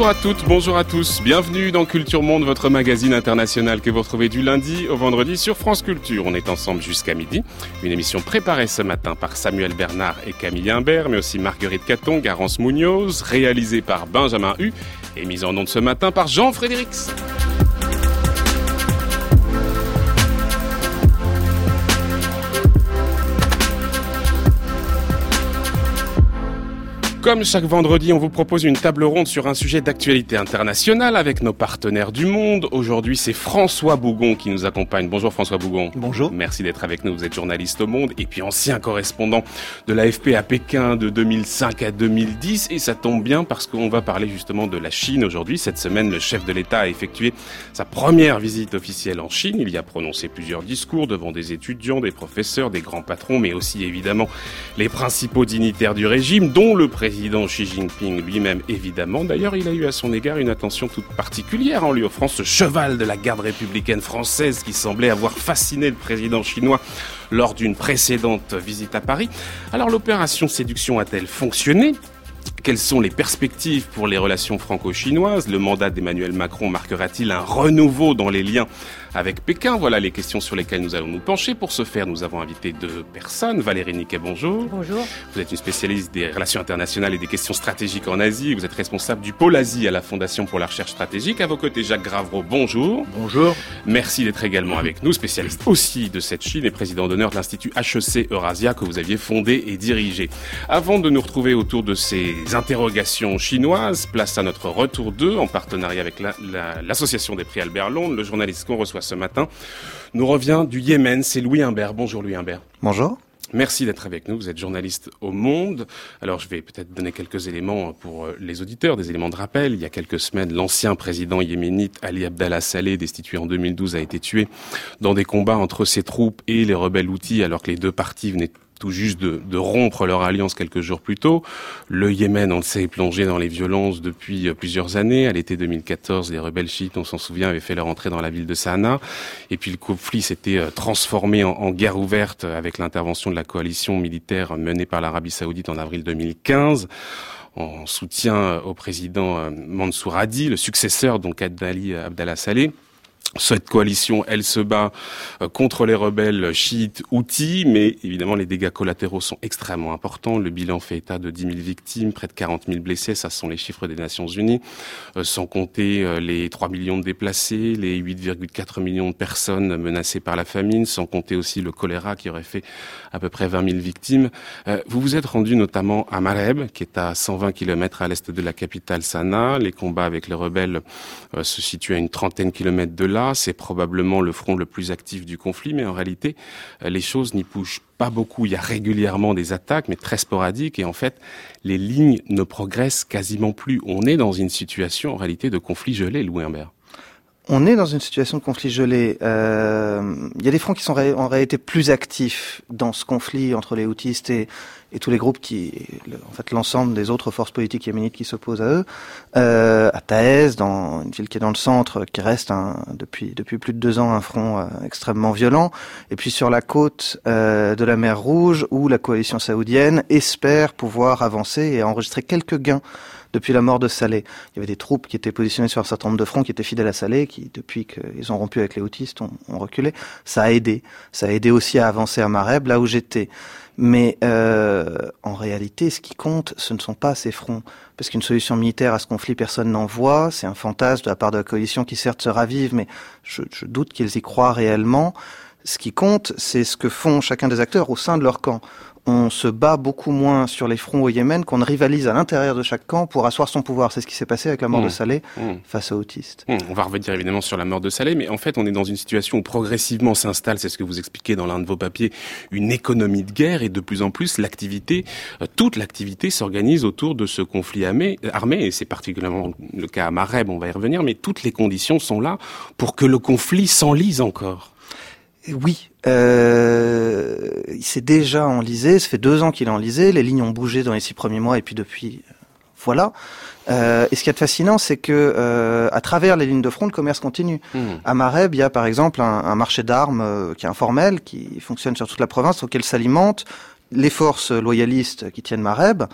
Bonjour à toutes, bonjour à tous. Bienvenue dans Culture Monde, votre magazine international que vous retrouvez du lundi au vendredi sur France Culture. On est ensemble jusqu'à midi. Une émission préparée ce matin par Samuel Bernard et Camille Imbert, mais aussi Marguerite Caton, Garance Munoz, réalisée par Benjamin Hu et mise en onde ce matin par Jean Frédérix. Comme chaque vendredi, on vous propose une table ronde sur un sujet d'actualité internationale avec nos partenaires du monde. Aujourd'hui, c'est François Bougon qui nous accompagne. Bonjour François Bougon. Bonjour. Merci d'être avec nous. Vous êtes journaliste au Monde et puis ancien correspondant de l'AFP à Pékin de 2005 à 2010. Et ça tombe bien parce qu'on va parler justement de la Chine aujourd'hui. Cette semaine, le chef de l'État a effectué sa première visite officielle en Chine. Il y a prononcé plusieurs discours devant des étudiants, des professeurs, des grands patrons, mais aussi évidemment les principaux dignitaires du régime, dont le président président Xi Jinping lui-même, évidemment. D'ailleurs, il a eu à son égard une attention toute particulière en lui offrant ce cheval de la garde républicaine française qui semblait avoir fasciné le président chinois lors d'une précédente visite à Paris. Alors l'opération séduction a-t-elle fonctionné? Quelles sont les perspectives pour les relations franco-chinoises? Le mandat d'Emmanuel Macron marquera-t-il un renouveau dans les liens avec Pékin Voilà les questions sur lesquelles nous allons nous pencher. Pour ce faire, nous avons invité deux personnes. Valérie Niquet, bonjour. Bonjour. Vous êtes une spécialiste des relations internationales et des questions stratégiques en Asie. Vous êtes responsable du pôle Asie à la Fondation pour la recherche stratégique. À vos côtés, Jacques Gravreau, bonjour. Bonjour. Merci d'être également avec nous, spécialiste aussi de cette Chine et président d'honneur de l'Institut HEC Eurasia que vous aviez fondé et dirigé. Avant de nous retrouver autour de ces interrogations chinoises, place à notre retour 2 en partenariat avec l'association des prix Albert Londres, le journaliste qu'on reçoit ce matin nous revient du Yémen. C'est Louis Imbert. Bonjour Louis Imbert. Bonjour. Merci d'être avec nous. Vous êtes journaliste au Monde. Alors, je vais peut-être donner quelques éléments pour euh, les auditeurs, des éléments de rappel. Il y a quelques semaines, l'ancien président yéménite Ali Abdallah Saleh, destitué en 2012, a été tué dans des combats entre ses troupes et les rebelles outils, alors que les deux parties venaient tout juste de, rompre leur alliance quelques jours plus tôt. Le Yémen, on le sait, plongé dans les violences depuis euh, plusieurs années. À l'été 2014, les rebelles chiites, on s'en souvient, avaient fait leur entrée dans la ville de Sanaa. Et puis le conflit s'était euh, transformé en, guerre ouverte avec l'intervention de la coalition militaire menée par l'Arabie saoudite en avril 2015 en soutien au président euh, Mansour Hadi, le successeur donc d'Ali Abdallah Saleh. Cette coalition, elle se bat euh, contre les rebelles chiites outils, mais évidemment les dégâts collatéraux sont extrêmement importants. Le bilan fait état de 10 000 victimes, près de 40 000 blessés, ça sont les chiffres des Nations Unies, euh, sans compter euh, les 3 millions de déplacés, les 8,4 millions de personnes menacées par la famine, sans compter aussi le choléra qui aurait fait à peu près 20 000 victimes. Vous vous êtes rendu notamment à Mareb, qui est à 120 km à l'est de la capitale Sanaa. Les combats avec les rebelles se situent à une trentaine de kilomètres de là c'est probablement le front le plus actif du conflit, mais en réalité, euh, les choses n'y bougent pas beaucoup. Il y a régulièrement des attaques, mais très sporadiques, et en fait, les lignes ne progressent quasiment plus. On est dans une situation, en réalité, de conflit gelé, Louis Humbert. On est dans une situation de conflit gelé. Euh, il y a des fronts qui sont en réalité plus actifs dans ce conflit entre les houtistes et, tous les groupes qui, en fait, l'ensemble des autres forces politiques yéménites qui s'opposent à eux. Euh, à Taez, dans une ville qui est dans le centre, qui reste un, depuis depuis plus de deux ans un front euh, extrêmement violent. Et puis sur la côte euh, de la mer Rouge, où la coalition saoudienne espère pouvoir avancer et enregistrer quelques gains depuis la mort de Saleh. Il y avait des troupes qui étaient positionnées sur un certain nombre de fronts, qui étaient fidèles à Saleh, qui, depuis qu'ils ont rompu avec les houtistes, ont, reculé. Ça a aidé. Ça a aidé aussi à avancer à Mareb, là où j'étais. Mais euh, en réalité, ce qui compte, ce ne sont pas ces fronts. Parce qu'une solution militaire à ce conflit, personne n'en voit. C'est un fantasme de la part de la coalition qui certes se ravive, mais je doute qu'ils y croient réellement. Ce qui compte, c'est ce que font chacun des acteurs au sein de leur camp on se bat beaucoup moins sur les fronts au Yémen qu'on rivalise à l'intérieur de chaque camp pour asseoir son pouvoir. C'est ce qui s'est passé avec la mort de mmh. Saleh mmh. face aux autistes. Mmh. On va revenir évidemment sur la mort de Saleh, mais en fait, on est dans une situation où progressivement s'installe, c'est ce que vous expliquez dans l'un de vos papiers, une économie de guerre et de plus en plus l'activité, euh, toute l'activité s'organise autour de ce conflit armé, armé et c'est particulièrement le cas à Mareb, on va y revenir, mais toutes les conditions sont là pour que le conflit s'enlise encore. Oui, euh, il s'est déjà enlisé, ça fait deux ans qu'il est enlisé, les lignes ont bougé dans les six premiers mois et puis depuis, euh, voilà. Euh, et ce qui est fascinant, c'est que euh, à travers les lignes de front, le commerce continue. Mmh. À Mareb, il y a par exemple un, un marché d'armes euh, qui est informel, qui fonctionne sur toute la province, auquel s'alimentent les forces loyalistes qui tiennent Mareb,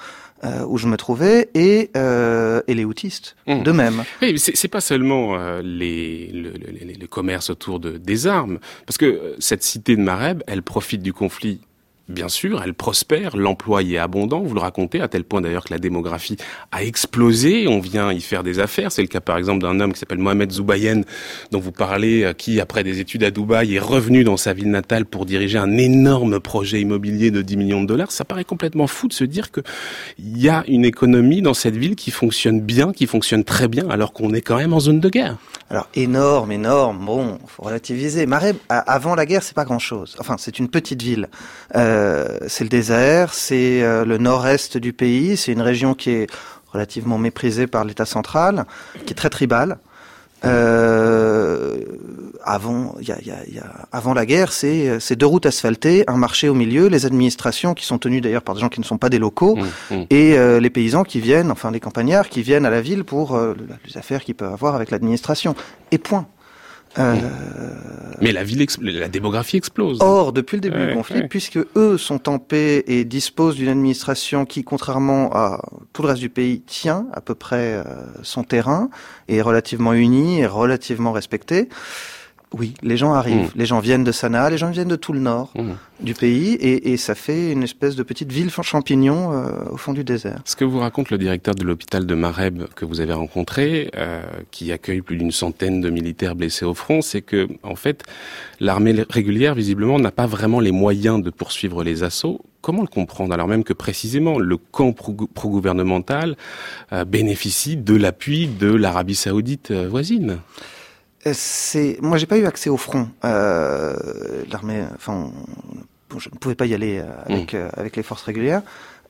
euh, où je me trouvais, et, euh, et les houtistes, mmh. de même. Oui, c'est pas seulement euh, les, le, le, le, commerce autour de, des armes, parce que cette cité de Mareb, elle profite du conflit Bien sûr, elle prospère, l'emploi y est abondant, vous le racontez, à tel point d'ailleurs que la démographie a explosé, on vient y faire des affaires. C'est le cas par exemple d'un homme qui s'appelle Mohamed Zoubayen, dont vous parlez, euh, qui après des études à Dubaï est revenu dans sa ville natale pour diriger un énorme projet immobilier de 10 millions de dollars. Ça paraît complètement fou de se dire qu'il y a une économie dans cette ville qui fonctionne bien, qui fonctionne très bien, alors qu'on est quand même en zone de guerre. Alors énorme, énorme, bon, faut relativiser. Mareb, avant la guerre, c'est pas grand-chose. Enfin, c'est une petite ville. Euh, euh, c'est le désert, c'est euh, le nord-est du pays, c'est une région qui est relativement méprisée par l'État central, qui est très tribale. Euh, avant, y a, y a, y a, avant la guerre, c'est deux routes asphaltées, un marché au milieu, les administrations qui sont tenues d'ailleurs par des gens qui ne sont pas des locaux, mmh, mmh. et euh, les paysans qui viennent, enfin les campagnards qui viennent à la ville pour euh, les affaires qu'ils peuvent avoir avec l'administration. Et point. Euh, Mais la ville, la démographie explose. Or, depuis le début du conflit, puisque eux sont en paix et disposent d'une administration qui, contrairement à tout le reste du pays, tient à peu près euh, son terrain, est relativement unie et relativement respectée. Oui, les gens arrivent. Mmh. Les gens viennent de Sanaa, les gens viennent de tout le nord mmh. du pays, et, et, ça fait une espèce de petite ville champignon euh, au fond du désert. Ce que vous raconte le directeur de l'hôpital de Mareb que vous avez rencontré, euh, qui accueille plus d'une centaine de militaires blessés au front, c'est que en fait, l'armée régulière visiblement n'a pas vraiment les moyens de poursuivre les assauts. Comment le comprendre alors même que précisément le camp pro-gouvernemental euh, bénéficie de l'appui de l'Arabie saoudite euh, voisine? C'est moi j'ai pas eu accès au front. Euh, L'armée, enfin, bon, je ne pouvais pas y aller euh, avec mmh. avec les forces régulières.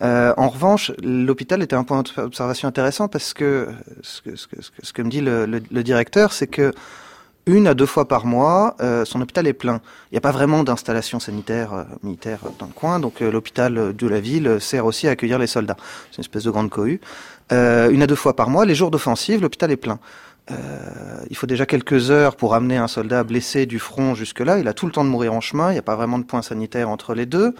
Euh, en revanche, l'hôpital était un point d'observation intéressant parce que ce que, ce que, ce que me dit le, le, le directeur, c'est que une à deux fois par mois, euh, son hôpital est plein. Il n'y a pas vraiment d'installation sanitaire euh, militaire dans le coin, donc euh, l'hôpital de la ville sert aussi à accueillir les soldats. C'est une espèce de grande cohue. une à deux fois par mois, les jours d'offensive, l'hôpital est plein. Euh, il faut déjà quelques heures pour amener un soldat blessé du front jusque-là. Il a tout le temps de mourir en chemin. Il n'y a pas vraiment de point sanitaire entre les deux.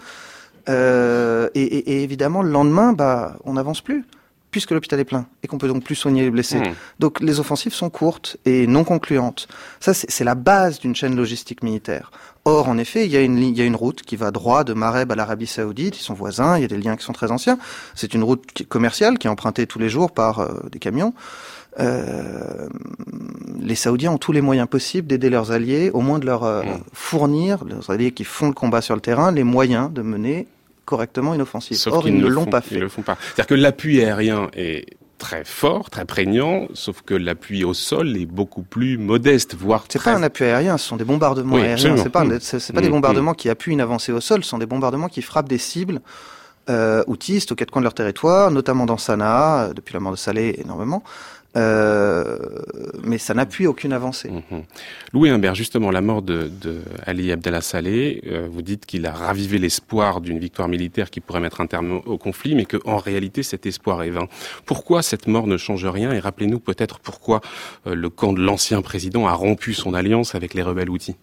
Euh, et, et, et, évidemment, le lendemain, bah, on n'avance plus puisque l'hôpital est plein et qu'on peut donc plus soigner les blessés. Mmh. Donc les offensives sont courtes et non concluantes. Ça, c'est la base d'une chaîne logistique militaire. Or, en effet, il y, a une, il y a une route qui va droit de Mareb à l'Arabie Saoudite. Ils sont voisins, il y a des liens qui sont très anciens. C'est une route commerciale qui est empruntée tous les jours par euh, des camions. Euh, les Saoudiens ont tous les moyens possibles d'aider leurs alliés, au moins de leur euh, mmh. fournir, leurs alliés qui font le combat sur le terrain, les moyens de mener correctement une offensive. Sauf Or, ils, ils ne l'ont pas fait. Ils le font pas. C'est-à-dire que l'appui aérien est très fort, très prégnant, sauf que l'appui au sol est beaucoup plus modeste, voire c'est très... pas un appui aérien, ce sont des bombardements Oui, aériens. C'est pas, Mm. c'est pas Mm, des bombardements qui appuient une avancée au sol, ce sont des bombardements qui frappent des cibles euh, outistes aux quatre coins de leur territoire, notamment dans Sanaa, euh, depuis la mort de Saleh énormément. Euh, mais ça n'appuie aucune avancée. Mhm. Louis Humbert, justement, la mort de, de Ali Abdallah Saleh, euh, vous dites qu'il a ravivé l'espoir d'une victoire militaire qui pourrait mettre un terme au conflit, mais qu'en réalité cet espoir est vain. Pourquoi cette mort ne change rien Et rappelez-nous peut-être pourquoi euh, le camp de l'ancien président a rompu son alliance avec les rebelles outils.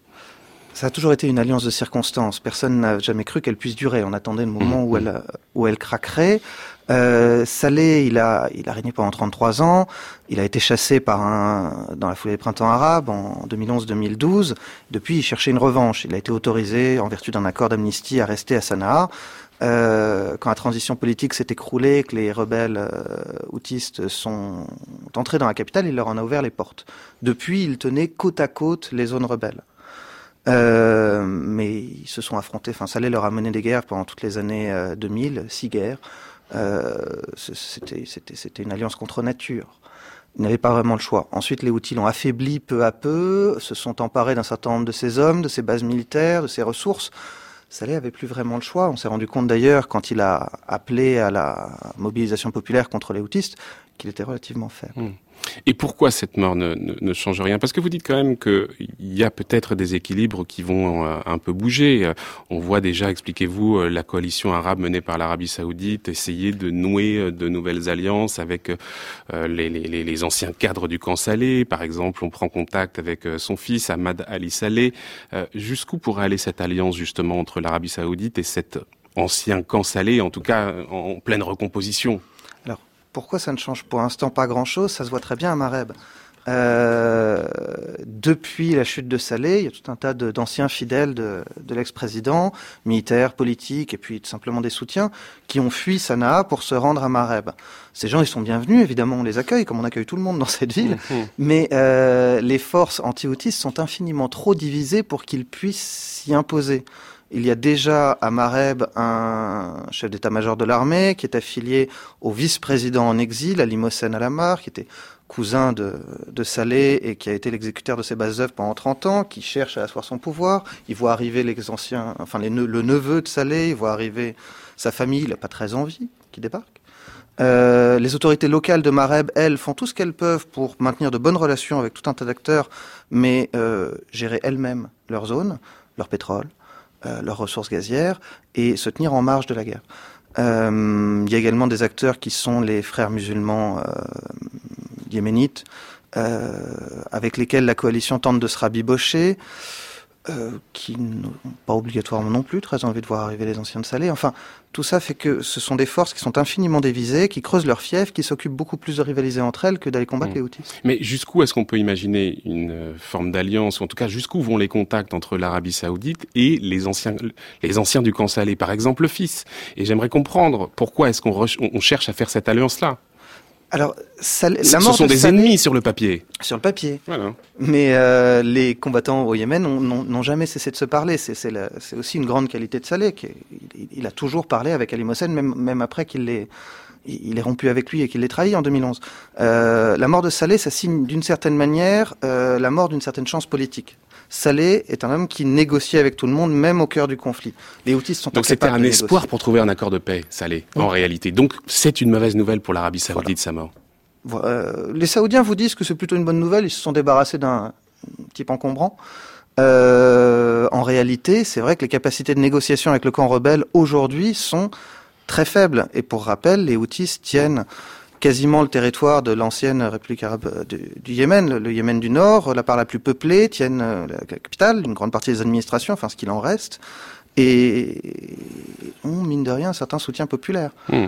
Ça a toujours été une alliance de circonstances. Personne n'a jamais cru qu'elle puisse durer. On attendait le moment Mhm. où elle où elle craquerait. Euh, Saleh, il a il a régné pendant 33 ans. Il a été chassé par un dans la foulée des printemps arabes en 2011-2012. Depuis, il cherchait une revanche. Il a été autorisé en vertu d'un accord d'amnistie à rester à Sanaa. Euh, quand la transition politique s'est écroulée, que les rebelles euh, sont entrés dans la capitale, il leur en a ouvert les portes. Depuis, il tenait côte à côte les zones rebelles. Euh, mais ils se sont affrontés. Enfin, Saleh leur a mené des guerres pendant toutes les années euh, 2000, six guerres. Euh, c'était, une alliance contre nature. Ils n'avaient pas vraiment le choix. Ensuite, les Houthis l'ont affaibli peu à peu, se sont emparés d'un certain nombre de ses hommes, de ses bases militaires, de ses ressources. Saleh avait plus vraiment le choix. On s'est rendu compte d'ailleurs, quand il a appelé à la mobilisation populaire contre les Houthis, qu'il était relativement faible. Mmh. Et pourquoi cette mort ne, change rien? Parce que vous dites quand même qu'il y a peut-être des équilibres qui vont euh, un peu bouger. On voit déjà, expliquez-vous, euh, la coalition arabe menée par l'Arabie saoudite essayer de nouer euh, de nouvelles alliances avec euh, les, anciens cadres du camp Saleh. Par exemple, on prend contact avec son fils, Ahmad Ali Saleh. Jusqu'où pourrait aller cette alliance justement entre l'Arabie saoudite et cette ancien camp salé, en tout cas en pleine recomposition? Pourquoi ça ne change pour l'instant pas grand-chose Ça se voit très bien à Mareb. Euh, depuis la chute de Salé, il y a tout un tas d'anciens fidèles de, de l'ex-président, militaires, politiques, et puis simplement des soutiens, qui ont fui Sanaa pour se rendre à Mareb. Ces gens, ils sont bienvenus, évidemment, on les accueille, comme on accueille tout le monde dans cette ville, mmh. mais euh, les forces anti-houtistes sont infiniment trop divisées pour qu'ils puissent s'y imposer. Il y a déjà à Mareb un chef d'état-major de l'armée qui est affilié au vice-président en exil, à Limousin Alamar, qui était cousin de, Salé et qui a été l'exécuteur de ses bases œuvres pendant 30 ans, qui cherche à asseoir son pouvoir. Il voit arriver les anciens, enfin le neveu de Salé, il voit arriver sa famille, il n'a pas très envie, qui débarque. Euh, les autorités locales de Mareb, elles, font tout ce qu'elles peuvent pour maintenir de bonnes relations avec tout un tas d'acteurs, mais euh, gérer elles-mêmes leur zone, leur pétrole, leurs ressources gazières, et se tenir en marge de la guerre. Euh, il y a également des acteurs qui sont les frères musulmans euh, yéménites, euh, avec lesquels la coalition tente de se rabibocher. Euh, qui n'ont pas obligatoirement non plus très envie de voir arriver les anciens de Salé. Enfin, tout ça fait que ce sont des forces qui sont infiniment dévisées, qui creusent leur fief, qui s'occupent beaucoup plus de rivaliser entre elles que d'aller combattre mmh. les Houthis. Mais jusqu'où est-ce qu'on peut imaginer une euh, forme d'alliance, ou en tout cas jusqu'où vont les contacts entre l'Arabie Saoudite et les anciens, les anciens du camp Salé, par exemple le fils? Et j'aimerais comprendre pourquoi est-ce qu'on on cherche à faire cette alliance-là alors, ça, la ce sont des ennemis sur le papier. Sur le papier. Voilà. Mais euh, les combattants au Yémen n'ont jamais cessé de se parler. C'est aussi une grande qualité de Saleh. Il, il, a toujours parlé avec Ali Mohsen, même, même après qu'il l'ait il est rompu avec lui et qu'il l'ait trahi en 2011. Euh, la mort de Saleh, ça signe d'une certaine manière euh, la mort d'une certaine chance politique. Saleh est un homme qui négocie avec tout le monde, même au cœur du conflit. Les Houthis sont donc c'était un espoir pour trouver un accord de paix, Saleh, en réalité. Donc c'est une mauvaise nouvelle pour l'Arabie Saoudite sa mort. Euh, les Saoudiens vous disent que c'est plutôt une bonne nouvelle. Ils se sont débarrassés d'un type encombrant. Euh, en réalité, c'est vrai que les capacités de négociation avec le camp rebelle aujourd'hui sont très faibles. Et pour rappel, les Houthis tiennent quasiment le territoire de l'ancienne République arabe du, du, Yémen, le Yémen du Nord, la part la plus peuplée, tiennent euh, la capitale, une grande partie des administrations, enfin ce qu'il en reste et ont, mine de rien, un certain soutien populaire. Hmm.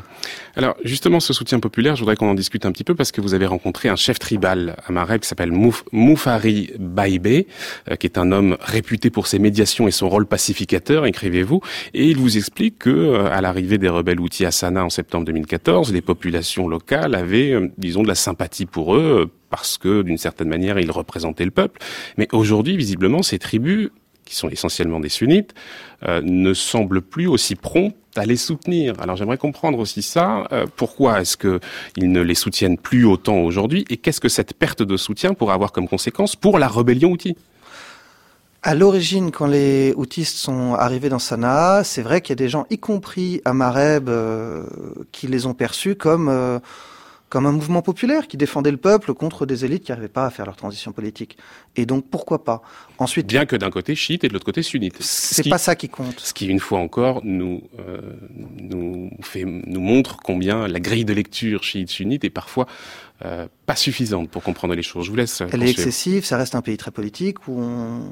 Alors, justement, ce soutien populaire, je voudrais qu'on en discute un petit peu parce que vous avez rencontré un chef tribal à Mareb qui s'appelle Mouf, Moufari Baïbe, euh, qui est un homme réputé pour ses médiations et son rôle pacificateur, écrivez-vous, et il vous explique que, euh, à l'arrivée des rebelles outils à Sanaa en septembre 2014, les populations locales avaient, euh, disons, de la sympathie pour eux parce que, d'une certaine manière, ils représentaient le peuple. Mais aujourd'hui, visiblement, ces tribus qui sont essentiellement des sunnites, euh, ne semblent plus aussi prompts à les soutenir. Alors j'aimerais comprendre aussi ça. Euh, pourquoi est-ce qu'ils ne les soutiennent plus autant aujourd'hui Et qu'est-ce que cette perte de soutien pourrait avoir comme conséquence pour la rébellion Houthi? À l'origine, quand les Houthis sont arrivés dans Sanaa, c'est vrai qu'il y a des gens, y compris à Mareb, euh, qui les ont perçus comme comme un mouvement populaire qui défendait le peuple contre des élites qui n'arrivaient pas à faire leur transition politique. Et donc pourquoi pas Ensuite, bien que d'un côté chiite et de l'autre côté sunnite. C'est pas ça qui compte. Ce qui une fois encore nous euh, nous fait nous montre combien la grille de lecture chiite sunnite est parfois euh, pas suffisante pour comprendre les choses. Je vous laisse. Elle est excessive. Ça reste un pays très politique où on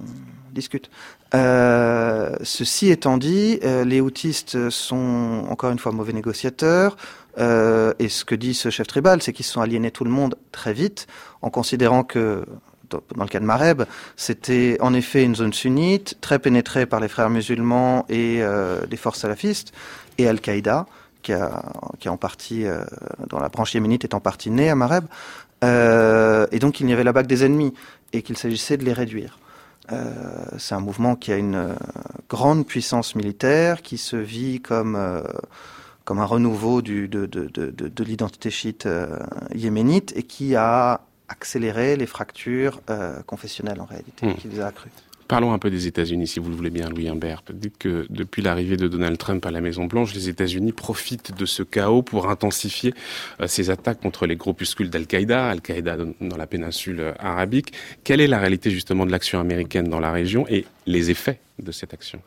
discute. Euh, ceci étant dit, euh, les houtistes sont encore une fois mauvais négociateurs. Euh, et ce que dit ce chef tribal, c'est qu'ils se sont aliénés tout le monde très vite, en considérant que dans le cas de Mareb, c'était en effet une zone sunnite, très pénétrée par les frères musulmans et euh, des forces salafistes, et Al-Qaïda, qui a, en partie, euh, dont la branche yéménite est en partie née à Mareb. Euh, et donc il y avait là-bas que des ennemis, et qu'il s'agissait de les réduire. Euh, c'est un mouvement qui a une grande puissance militaire, qui se vit comme comme un renouveau du, de, de, de, de l'identité chiite euh, yéménite et qui a accéléré les fractures euh, confessionnelles en réalité, hmm. qui les a accrues. Parlons un peu des États-Unis, si vous le voulez bien, Louis Humbert. Dites que depuis l'arrivée de Donald Trump à la Maison-Blanche, les États-Unis profitent de ce chaos pour intensifier euh, ces attaques contre les groupuscules d'Al-Qaïda, Al-Qaïda dans la péninsule arabique. Quelle est la réalité justement de l'action américaine dans la région et les effets de cette action?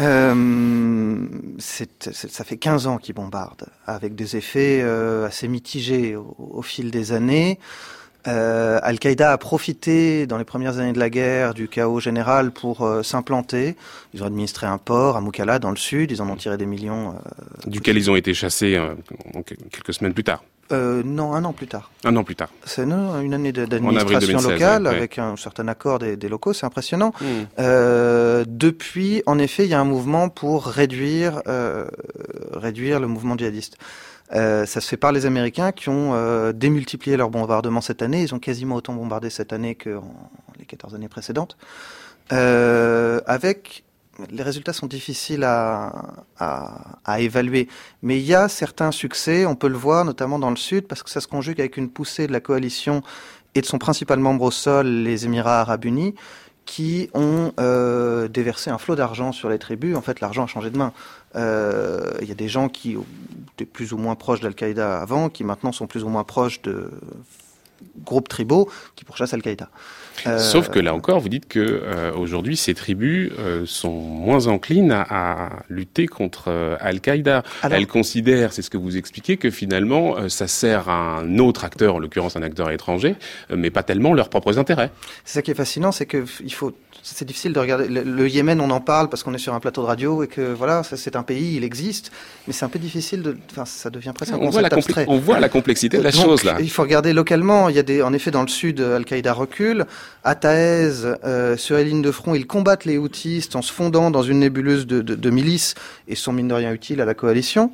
Euh, ça fait 15 ans qu'ils bombardent, avec des effets euh, assez mitigés au, fil des années. Euh, Al-Qaïda a profité dans les premières années de la guerre du chaos général pour euh, s'implanter. Ils ont administré un port à Moukala dans le sud, ils en ont tiré des millions. Euh, Duquel ils ont été chassés euh, quelques semaines plus tard. Euh, non, un an plus tard. Un an plus tard. C'est une année d'administration locale ouais. avec un certain accord des, des locaux, c'est impressionnant. Mmh. Euh, depuis, en effet, il y a un mouvement pour réduire, euh, réduire le mouvement djihadiste. Euh, ça se fait par les Américains qui ont euh, démultiplié leurs bombardements cette année. Ils ont quasiment autant bombardé cette année que en les 14 années précédentes. Euh, avec les résultats sont difficiles à, à, évaluer, mais il y a certains succès. On peut le voir notamment dans le sud parce que ça se conjugue avec une poussée de la coalition et de son principal membre au sol, les Émirats Arabes Unis, qui ont euh, déversé un flot d'argent sur les tribus. En fait, l'argent a changé de main. Euh, il y a des gens qui étaient plus ou moins proches d'Al-Qaïda avant, qui maintenant sont plus ou moins proches de groupes tribaux qui pourchassent Al-Qaïda. Euh, Sauf que là encore, vous dites que euh, aujourd'hui, ces tribus euh, sont moins enclines à, à lutter contre euh, Al-Qaïda. Elles considèrent, c'est ce que vous expliquez, que finalement, euh, ça sert à un autre acteur, en l'occurrence un acteur étranger, mais pas tellement leurs propres intérêts. C'est ça qui est fascinant, c'est que il faut c'est difficile de regarder. Le, le, Yémen, on en parle parce qu'on est sur un plateau de radio et que voilà, c'est un pays, il existe, mais c'est un peu difficile de. Enfin, ça devient presque un on concept voit abstrait. On voit la complexité de la Donc, chose là. Il faut regarder localement. Il y a des, en effet, dans le sud, Al-Qaïda recule. À Taez, euh, sur les lignes de front, ils combattent les Houthis en se fondant dans une nébuleuse de, de, de milices et sont mine de rien utiles à la coalition.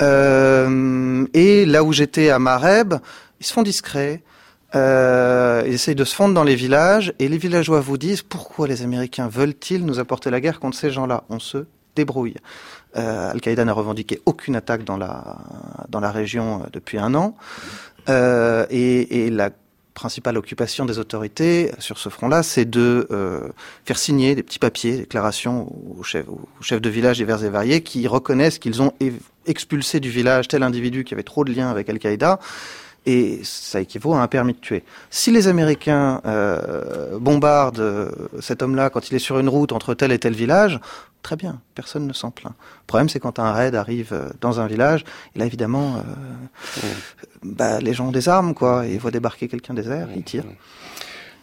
Euh, et là où j'étais à Mareb, ils se font discrets. Euh, ils essayent de se fondre dans les villages et les villageois vous disent pourquoi les Américains veulent-ils nous apporter la guerre contre ces gens-là? On se débrouille. Euh, Al-Qaïda n'a revendiqué aucune attaque dans la dans la région depuis un an. Euh, et, et la principale occupation des autorités sur ce front-là, c'est de euh, faire signer des petits papiers, déclarations aux chefs, aux chefs de village divers et variés qui reconnaissent qu'ils ont expulsé du village tel individu qui avait trop de liens avec Al-Qaïda et ça équivaut à un permis de tuer. Si les Américains euh, bombardent euh, cet homme-là quand il est sur une route entre tel et tel village, très bien, personne ne s'en plaint. Le problème, c'est quand un raid arrive dans un village, et là, évidemment, euh, mmh. bah, les gens ont des armes, quoi, et ils voient débarquer quelqu'un des airs, mmh. ils tirent.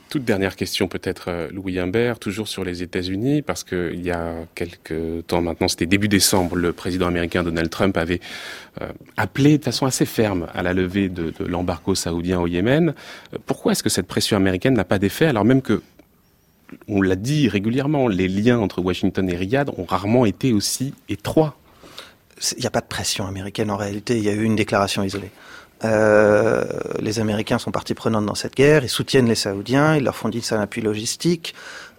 Toute dernière question peut-être, Louis Imbert, toujours sur les États-Unis, parce qu'il y a quelques temps maintenant, c'était début décembre, le président américain Donald Trump avait euh, appelé de façon assez ferme à la levée de, l'embargo saoudien au Yémen. Pourquoi est-ce que cette pression américaine n'a pas d'effet, alors même que on l'a dit régulièrement, les liens entre Washington et Riyad ont rarement été aussi étroits? Il n'y a pas de pression américaine en réalité, il y a eu une déclaration isolée. Euh, les Américains sont partie prenante dans cette guerre, ils soutiennent les Saoudiens, ils leur fournissent un appui logistique.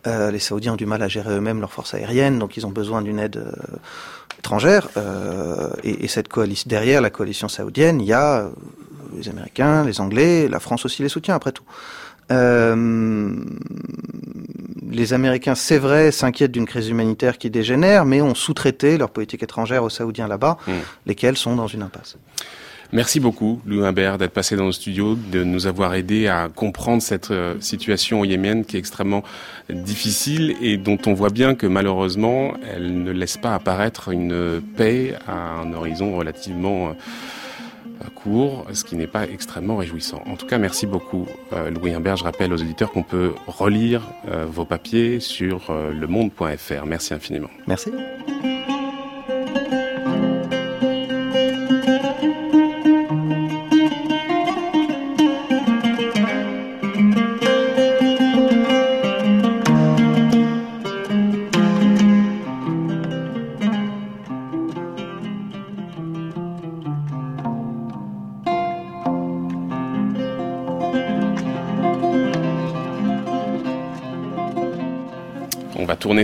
Euh, les Saoudiens ont du mal à gérer eux-mêmes leurs forces aériennes, donc ils ont besoin d'une aide euh, étrangère. Euh, et, et, cette coalition derrière la coalition saoudienne, il y a les Américains, les Anglais, la France aussi les soutient après tout. Euh, les Américains, c'est vrai, s'inquiètent d'une crise humanitaire qui dégénère, mais ont sous-traité leur politique étrangère aux Saoudiens là-bas, mmh. lesquels sont dans une impasse. Merci beaucoup, Louis Humbert, d'être passé dans le studio, de nous avoir aidé à comprendre cette euh, situation au Yémen qui est extrêmement difficile et dont on voit bien que malheureusement, elle ne laisse pas apparaître une paix à un horizon relativement euh, court, ce qui n'est pas extrêmement réjouissant. En tout cas, merci beaucoup, euh, Louis Humbert. Je rappelle aux auditeurs qu'on peut relire vos papiers sur lemonde.fr. Merci infiniment. Merci.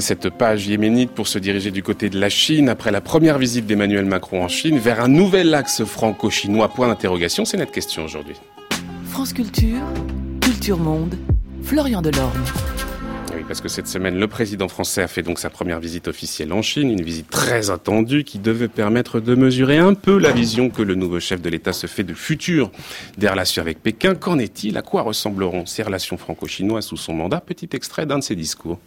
Cette page yéménite pour se diriger du côté de la Chine après la première visite d'Emmanuel Macron en Chine vers un nouvel axe franco-chinois Point d'interrogation, c'est notre question aujourd'hui. France Culture, Culture Monde, Florian Delorme. Oui, parce que cette semaine, le président français a fait donc sa première visite officielle en Chine, une visite très attendue qui devait permettre de mesurer un peu la vision que le nouveau chef de l'État se fait de futur des relations avec Pékin. Qu'en est-il? À quoi ressembleront ces relations franco-chinoises sous son mandat? Petit extrait d'un de ses discours.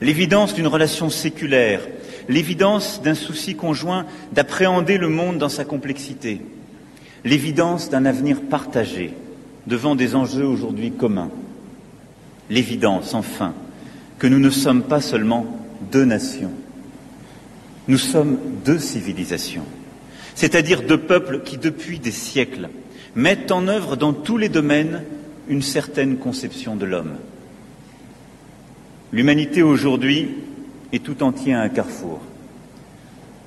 L'évidence d'une relation séculaire, l'évidence d'un souci conjoint d'appréhender le monde dans sa complexité, l'évidence d'un avenir partagé, devant des enjeux aujourd'hui communs. L'évidence, enfin, que nous ne sommes pas seulement deux nations, nous sommes deux civilisations, c'est-à-dire deux peuples qui, depuis des siècles, mettent en œuvre dans tous les domaines une certaine conception de l'homme. L'humanité aujourd'hui est tout entier à un carrefour.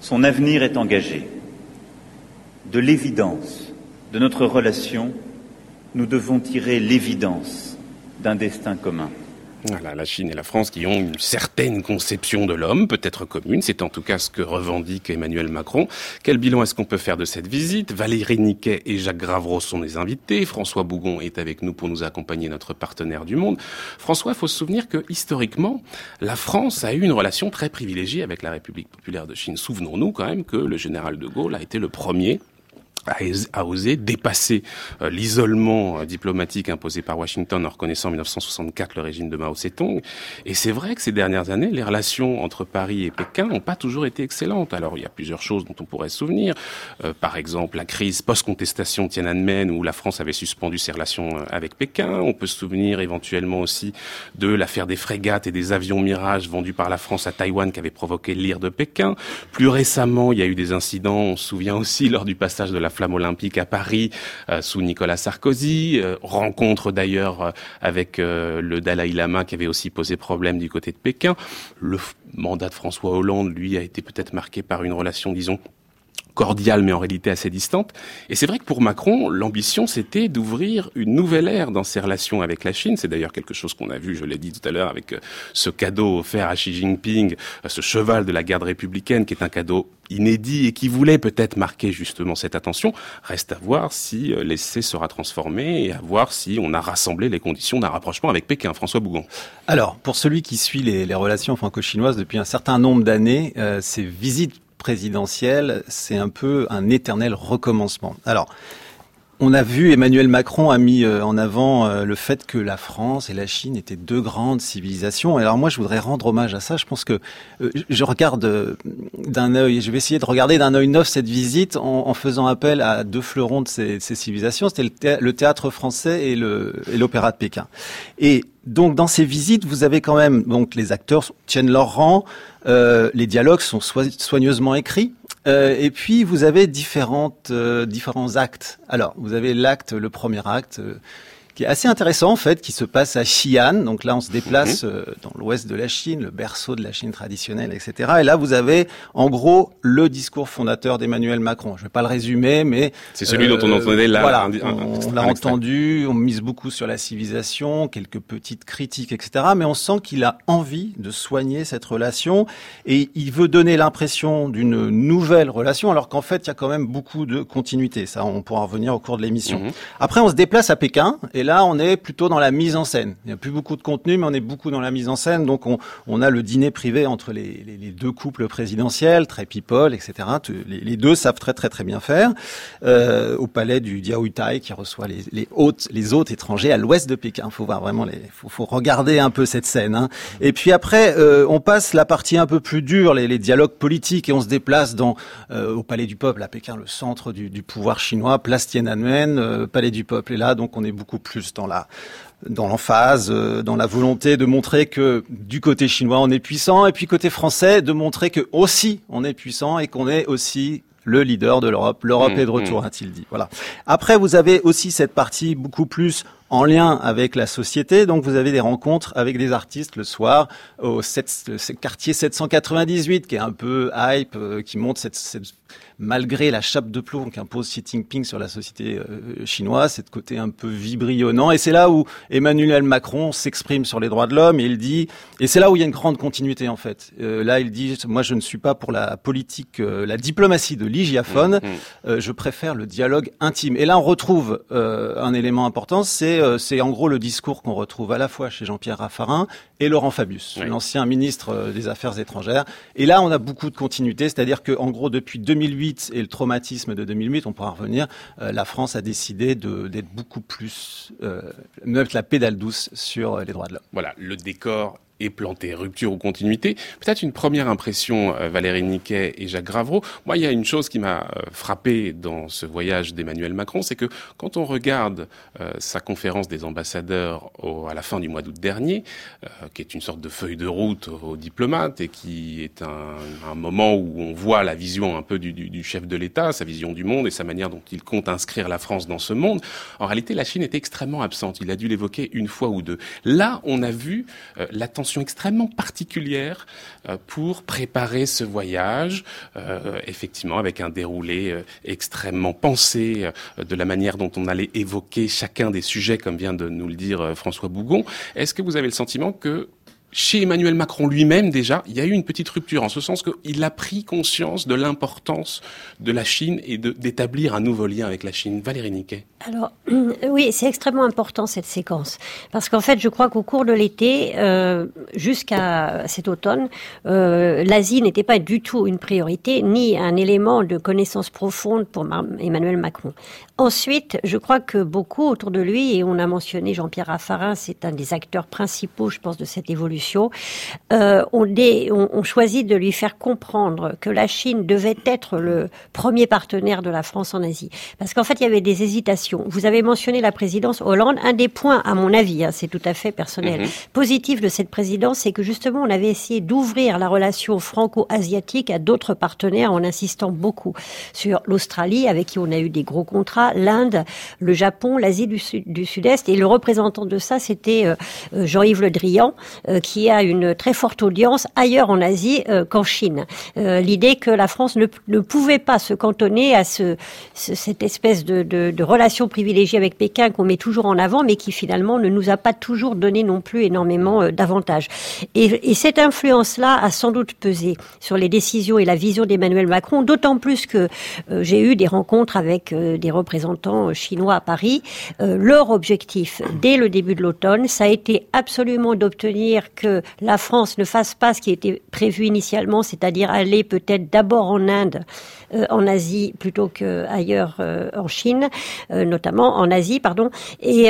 Son avenir est engagé. De l'évidence de notre relation, nous devons tirer l'évidence d'un destin commun. Voilà, la Chine et la France qui ont une certaine conception de l'homme, peut-être commune, c'est en tout cas ce que revendique Emmanuel Macron. Quel bilan est-ce qu'on peut faire de cette visite? Valérie Niquet et Jacques Gravreau sont les invités. François Bougon est avec nous pour nous accompagner, notre partenaire du monde. François, il faut se souvenir que historiquement, la France a eu une relation très privilégiée avec la République populaire de Chine. Souvenons-nous quand même que le général de Gaulle a été le premier a, osé dépasser euh, l'isolement euh, diplomatique imposé par Washington en reconnaissant en 1964 le régime de Mao Zedong. Et c'est vrai que ces dernières années, les relations entre Paris et Pékin n'ont pas toujours été excellentes. Alors il y a plusieurs choses dont on pourrait se souvenir. Euh, par exemple, la crise post-contestation Tiananmen où la France avait suspendu ses relations avec Pékin. On peut se souvenir éventuellement aussi de l'affaire des frégates et des avions Mirage vendus par la France à Taïwan qui avait provoqué l'ire de Pékin. Plus récemment, il y a eu des incidents, on se souvient aussi lors du passage de la flamme olympique à Paris euh, sous Nicolas Sarkozy, euh, rencontre d'ailleurs euh, avec le Dalai Lama qui avait aussi posé problème du côté de Pékin. Le mandat de François Hollande, lui, a été peut-être marqué par une relation, disons, cordiale mais en réalité assez distante. Et c'est vrai que pour Macron, l'ambition c'était d'ouvrir une nouvelle ère dans ses relations avec la Chine. C'est d'ailleurs quelque chose qu'on a vu, je l'ai dit tout à l'heure, avec euh, ce cadeau offert à Xi Jinping, euh, ce cheval de la garde républicaine qui est un cadeau inédit et qui voulait peut-être marquer justement cette attention. Reste à voir si euh, l'essai sera transformé et à voir si on a rassemblé les conditions d'un rapprochement avec Pékin. François Bougon. Alors, pour celui qui suit les, relations franco-chinoises depuis un certain nombre d'années, ces visites présidentielle, c'est un peu un éternel recommencement. Alors, on a vu Emmanuel Macron a mis euh, en avant euh, le fait que la France et la Chine étaient deux grandes civilisations. Alors moi, je voudrais rendre hommage à ça. Je pense que euh, je regarde d'un œil, je vais essayer de regarder d'un œil neuf cette visite en, faisant appel à deux fleurons de ces, civilisations. C'était le, théâtre français et l'opéra de Pékin. Et donc dans ces visites, vous avez quand même donc les acteurs tiennent leur rang, les dialogues sont soigneusement écrits. Euh, et puis vous avez différentes, euh, différents actes. Alors vous avez l'acte, le premier acte, euh, qui est assez intéressant en fait, qui se passe à Xi'an. Donc là, on se déplace mhm. euh, dans l'ouest de la Chine, le berceau de la Chine traditionnelle, etc. Et là, vous avez en gros le discours fondateur d'Emmanuel Macron. Je vais pas le résumer, mais c'est celui dont on entendait là. Voilà, on, l'a entendu. On mise beaucoup sur la civilisation, quelques petites critiques, etc. Mais on sent qu'il a envie de soigner cette relation et il veut donner l'impression d'une nouvelle relation, alors qu'en fait, il y a quand même beaucoup de continuité. Ça, on pourra revenir au cours de l'émission. Mhm. Après, on se déplace à Pékin et là, on est plutôt dans la mise en scène. Il n'y a plus beaucoup de contenu, mais on est beaucoup dans la mise en scène. Donc, on, a le dîner privé entre les, deux couples présidentiels, très people, etc. Les, deux savent très très très bien faire. Euh, au palais du Diaoyutai, qui reçoit les, les hôtes, les hôtes étrangers à l'ouest de Pékin. Il faut voir vraiment les, faut, faut regarder un peu cette scène. Hein. Et puis après, euh, on passe la partie un peu plus dure, les, dialogues politiques, et on se déplace dans euh, au palais du peuple à Pékin, le centre du, du pouvoir chinois, place Tiananmen, palais du peuple. Et là, donc, on est beaucoup plus dans la dans l'emphase, euh, dans la volonté de montrer que du côté chinois on est puissant et puis côté français de montrer que aussi on est puissant et qu'on est aussi le leader de l'Europe. L'Europe mmh, est de retour, mmh. a-t-il dit. Voilà. Après, vous avez aussi cette partie beaucoup plus en lien avec la société. Donc, vous avez des rencontres avec des artistes le soir au 7, quartier 798, qui est un peu hype, euh, qui montre cette, cette malgré la chape de plomb qu'impose Xi Jinping sur la société euh, chinoise, c'est côté un peu vibrionnant. Et c'est là où Emmanuel Macron s'exprime sur les droits de l'homme et il dit, et c'est là où il y a une grande continuité en fait. Euh, là, il dit, moi je ne suis pas pour la politique, euh, la diplomatie de l'hygiaphone, mmh, mmh. je préfère le dialogue intime. Et là, on retrouve un élément important, c'est c'est en gros le discours qu'on retrouve à la fois chez Jean-Pierre Raffarin et Laurent Fabius, l'ancien ministre des Affaires étrangères. Et là, on a beaucoup de continuité, c'est-à-dire que en gros depuis 2008 et le traumatisme de 2008, on pourra revenir, euh, la France a décidé d'être beaucoup plus, euh, mettre la pédale douce sur euh, les droits de l'homme. Voilà, le décor et planté. Rupture ou continuité Peut-être une première impression, euh, Valérie Niquet et Jacques Gravreau. Moi, il y a une chose qui m'a euh, frappé dans ce voyage d'Emmanuel Macron, c'est que quand on regarde euh, sa conférence des ambassadeurs à la fin du mois d'août dernier, qui est une sorte de feuille de route aux diplomates et qui est un, moment où on voit la vision un peu du, du chef de l'État, sa vision du monde et sa manière dont il compte inscrire la France dans ce monde, en réalité, la Chine est extrêmement absente. Il a dû l'évoquer une fois ou deux. Là, on a vu l'attention extrêmement particulière euh, pour préparer ce voyage, euh, effectivement avec un déroulé euh, extrêmement pensé de la manière dont on allait évoquer chacun des sujets, comme vient de nous le dire François Bougon. Est-ce que vous avez le sentiment que chez Emmanuel Macron lui-même déjà, il y a eu une petite rupture en ce sens qu'il a pris conscience de l'importance de la Chine et d'établir un nouveau lien avec la Chine. Valérie Niquet. Alors oui, c'est extrêmement important cette séquence parce qu'en fait, je crois qu'au cours de l'été, euh, jusqu'à cet automne, euh, l'Asie n'était pas du tout une priorité ni un élément de connaissance profonde pour Emmanuel Macron. Ensuite, je crois que beaucoup autour de lui, et on a mentionné Jean-Pierre Raffarin, c'est un des acteurs principaux, je pense, de cette évolution, euh, on, on, on, choisit de lui faire comprendre que la Chine devait être le premier partenaire de la France en Asie. Parce qu'en fait, il y avait des hésitations. Vous avez mentionné la présidence Hollande. Un des points, à mon avis, hein, c'est tout à fait personnel, mhm. positif de cette présidence, c'est que justement, on avait essayé d'ouvrir la relation franco-asiatique à d'autres partenaires en insistant beaucoup sur l'Australie, avec qui on a eu des gros contrats, l'Inde, le Japon, l'Asie du, Sud-Est. Et le représentant de ça, c'était euh, euh, Jean-Yves Le Drian, euh, qui a une très forte audience ailleurs en Asie qu'en Chine. L'idée que la France ne, ne, pouvait pas se cantonner à ce, cette espèce de, de, de, relation privilégiée avec Pékin qu'on met toujours en avant, mais qui finalement ne nous a pas toujours donné non plus énormément d'avantages. Et, et cette influence-là a sans doute pesé sur les décisions et la vision d'Emmanuel Macron, d'autant plus que j'ai eu des rencontres avec des représentants chinois à Paris, euh, leur objectif dès le début de l'automne, ça a été absolument d'obtenir que la France ne fasse pas ce qui était prévu initialement, c'est-à-dire aller peut-être d'abord en Inde en Asie plutôt qu'ailleurs euh, en Chine, euh, notamment en Asie, pardon. Et,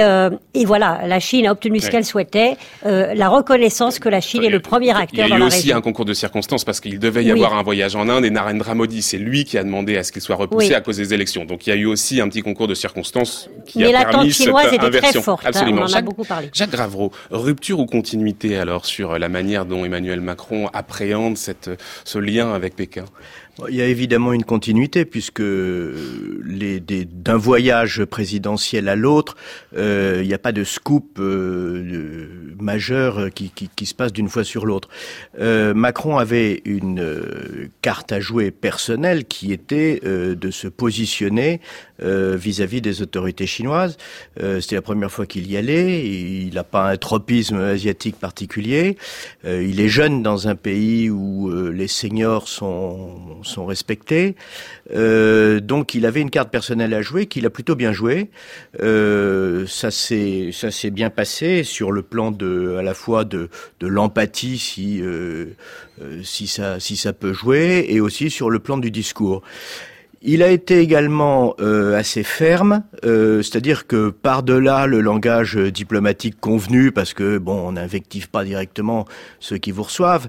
et voilà, la Chine a obtenu ce qu'elle souhaitait, la reconnaissance que la Chine est le premier acteur dans la région. Il y a eu aussi un concours de circonstances parce qu'il devait y avoir un voyage en Inde et Narendra Modi, c'est lui qui a demandé à ce qu'il soit repoussé à cause des élections. Donc il y a eu aussi un petit concours de circonstances qui Mais a permis cette chinoise était très forte, hein, Absolument. on en a beaucoup parlé. Jacques Gravreau, rupture ou continuité alors sur la manière dont Emmanuel Macron appréhende cette, ce lien avec Pékin? Il y a évidemment une continuité puisque d'un voyage présidentiel à l'autre, euh, il n'y a pas de scoop euh, majeur qui, qui, se passe d'une fois sur l'autre. Euh, Macron avait une carte à jouer personnelle qui était de se positionner vis-à-vis des autorités chinoises. C'était la première fois qu'il y allait. Il n'a pas un tropisme asiatique particulier. il est jeune dans un pays où les seniors sont sont respectés. Euh, donc il avait une carte personnelle à jouer qu'il a plutôt bien joué. Euh, ça s'est bien passé sur le plan de à la fois de l'empathie si euh, si si ça peut jouer et aussi sur le plan du discours. Il a été également euh, assez ferme, euh, c'est-à-dire que par-delà le langage diplomatique convenu, parce que bon, on n'invective pas directement ceux qui vous reçoivent,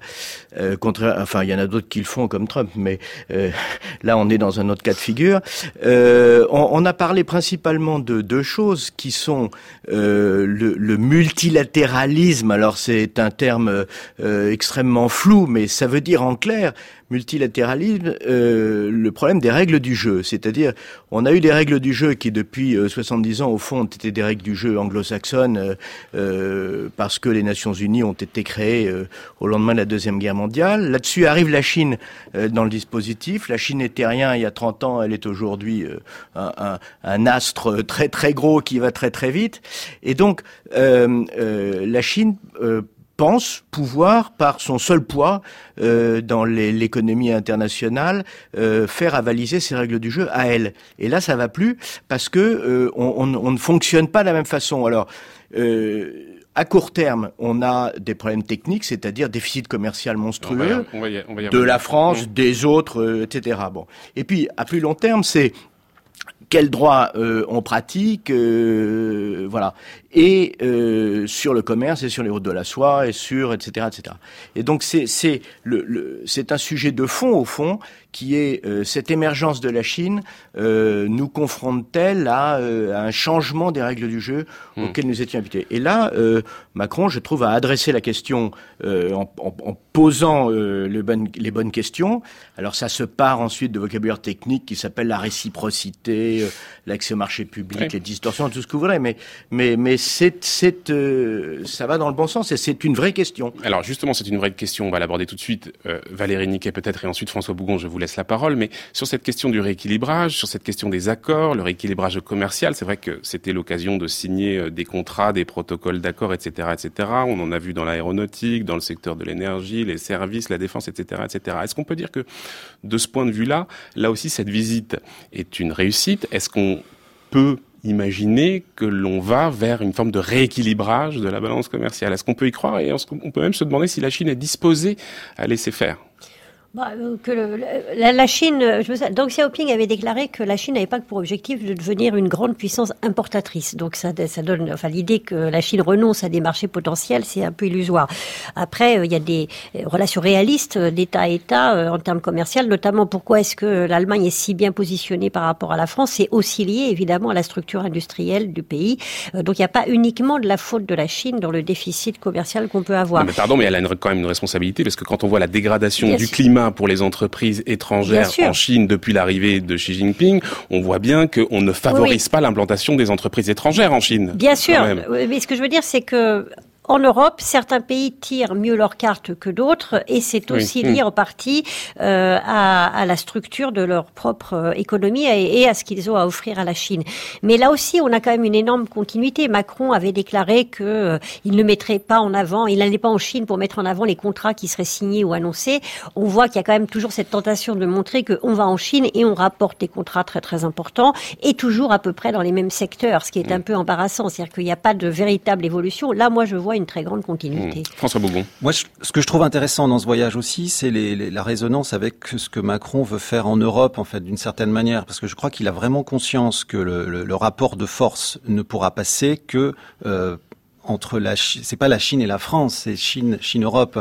euh, enfin, il y en a d'autres qui le font comme Trump, mais euh, là, on est dans un autre cas de figure. On, a parlé principalement de deux choses qui sont le, le, multilatéralisme. Alors, c'est un terme extrêmement flou, mais ça veut dire en clair multilatéralisme, euh, le problème des règles du jeu. C'est-à-dire, on a eu des règles du jeu qui, depuis 70 euh, ans, au fond, étaient des règles du jeu anglo-saxonnes, euh, euh parce que les Nations Unies ont été créées au lendemain de la Deuxième Guerre mondiale. Là-dessus arrive la Chine dans le dispositif. La Chine n'était rien il y a 30 ans, elle est aujourd'hui un, un, un, astre très très gros qui va très très vite. Et donc, la Chine pense pouvoir, par son seul poids euh, dans l'économie internationale, euh, faire avaliser ces règles du jeu à elle. Et là, ça va plus parce que euh, on, on, on, ne fonctionne pas de la même façon. Alors. Euh, à court terme, on a des problèmes techniques, c'est-à-dire déficit commercial monstrueux de la France, mmh. des autres, euh, etc. Bon. Et puis, à plus long terme, c'est quel droit euh, on pratique, euh, voilà. Et euh, sur le commerce et sur les routes de la soie et sur etc etc. Et donc c'est c'est le, le c'est un sujet de fond au fond qui est euh, cette émergence de la Chine euh, nous confronte-t-elle à, euh, à, un changement des règles du jeu hmm. auquel nous étions invités Et là, Macron, je trouve, a adressé la question en, en, en, posant le bon, les bonnes questions. Alors ça se part ensuite de vocabulaire technique qui s'appelle la réciprocité, l'accès au marché public, les distorsions, tout ce que vous voulez. Mais mais mais c'est c'est ça va dans le bon sens et c'est une vraie question. Alors justement, c'est une vraie question. On va l'aborder tout de suite. Valérie Niquet peut-être et ensuite François Bougon. Je vous laisse la parole, mais sur cette question du rééquilibrage, sur cette question des accords, le rééquilibrage commercial, c'est vrai que c'était l'occasion de signer euh, des contrats, des protocoles d'accords, etc., etc. On en a vu dans l'aéronautique, dans le secteur de l'énergie, les services, la défense, etc., etc. Est-ce qu'on peut dire que, de ce point de vue-là, là aussi, cette visite est une réussite? Est-ce qu'on peut imaginer que l'on va vers une forme de rééquilibrage de la balance commerciale. Est-ce qu'on peut y croire et on peut même se demander si la Chine est disposée à laisser faire? Bah, euh, que le, la, la, Chine, je Deng Xiaoping avait déclaré que la Chine n'avait pas pour objectif de devenir une grande puissance importatrice. Donc ça, ça donne, enfin l'idée que la Chine renonce à des marchés potentiels, c'est un peu illusoire. Après, euh, il y a des euh, relations réalistes d'État à État en termes commerciaux, notamment pourquoi est-ce que l'Allemagne est si bien positionnée par rapport à la France? C'est aussi lié évidemment à la structure industrielle du pays. donc il n'y a pas uniquement de la faute de la Chine dans le déficit commercial qu'on peut avoir. Non, mais pardon, mais elle a quand même une responsabilité parce que quand on voit la dégradation du climat pour les entreprises étrangères en Chine depuis l'arrivée de Xi Jinping, on voit bien qu'on ne favorise pas l'implantation des entreprises étrangères en Chine. Bien sûr, mais ce que je veux dire, c'est que en Europe, certains pays tirent mieux leurs cartes que d'autres, et c'est aussi lié en partie euh, à, à, la structure de leur propre euh, économie et, à ce qu'ils ont à offrir à la Chine. Mais là aussi, on a quand même une énorme continuité. Macron avait déclaré que euh, il ne mettrait pas en avant, il n'allait pas en Chine pour mettre en avant les contrats qui seraient signés ou annoncés. On voit qu'il y a quand même toujours cette tentation de montrer qu'on va en Chine et on rapporte des contrats très très importants et toujours à peu près dans les mêmes secteurs, ce qui est un peu embarrassant. C'est-à-dire qu'il n'y a pas de véritable évolution. Là, moi, je vois une très grande continuité. Mmh. François Bougon. Moi, ce que je trouve intéressant dans ce voyage aussi, c'est les, la résonance avec ce que Macron veut faire en Europe, en fait, d'une certaine manière, parce que je crois qu'il a vraiment conscience que le, le, le, rapport de force ne pourra passer que euh, entre la c'est pas la Chine et la France, c'est Chine Chine Europe.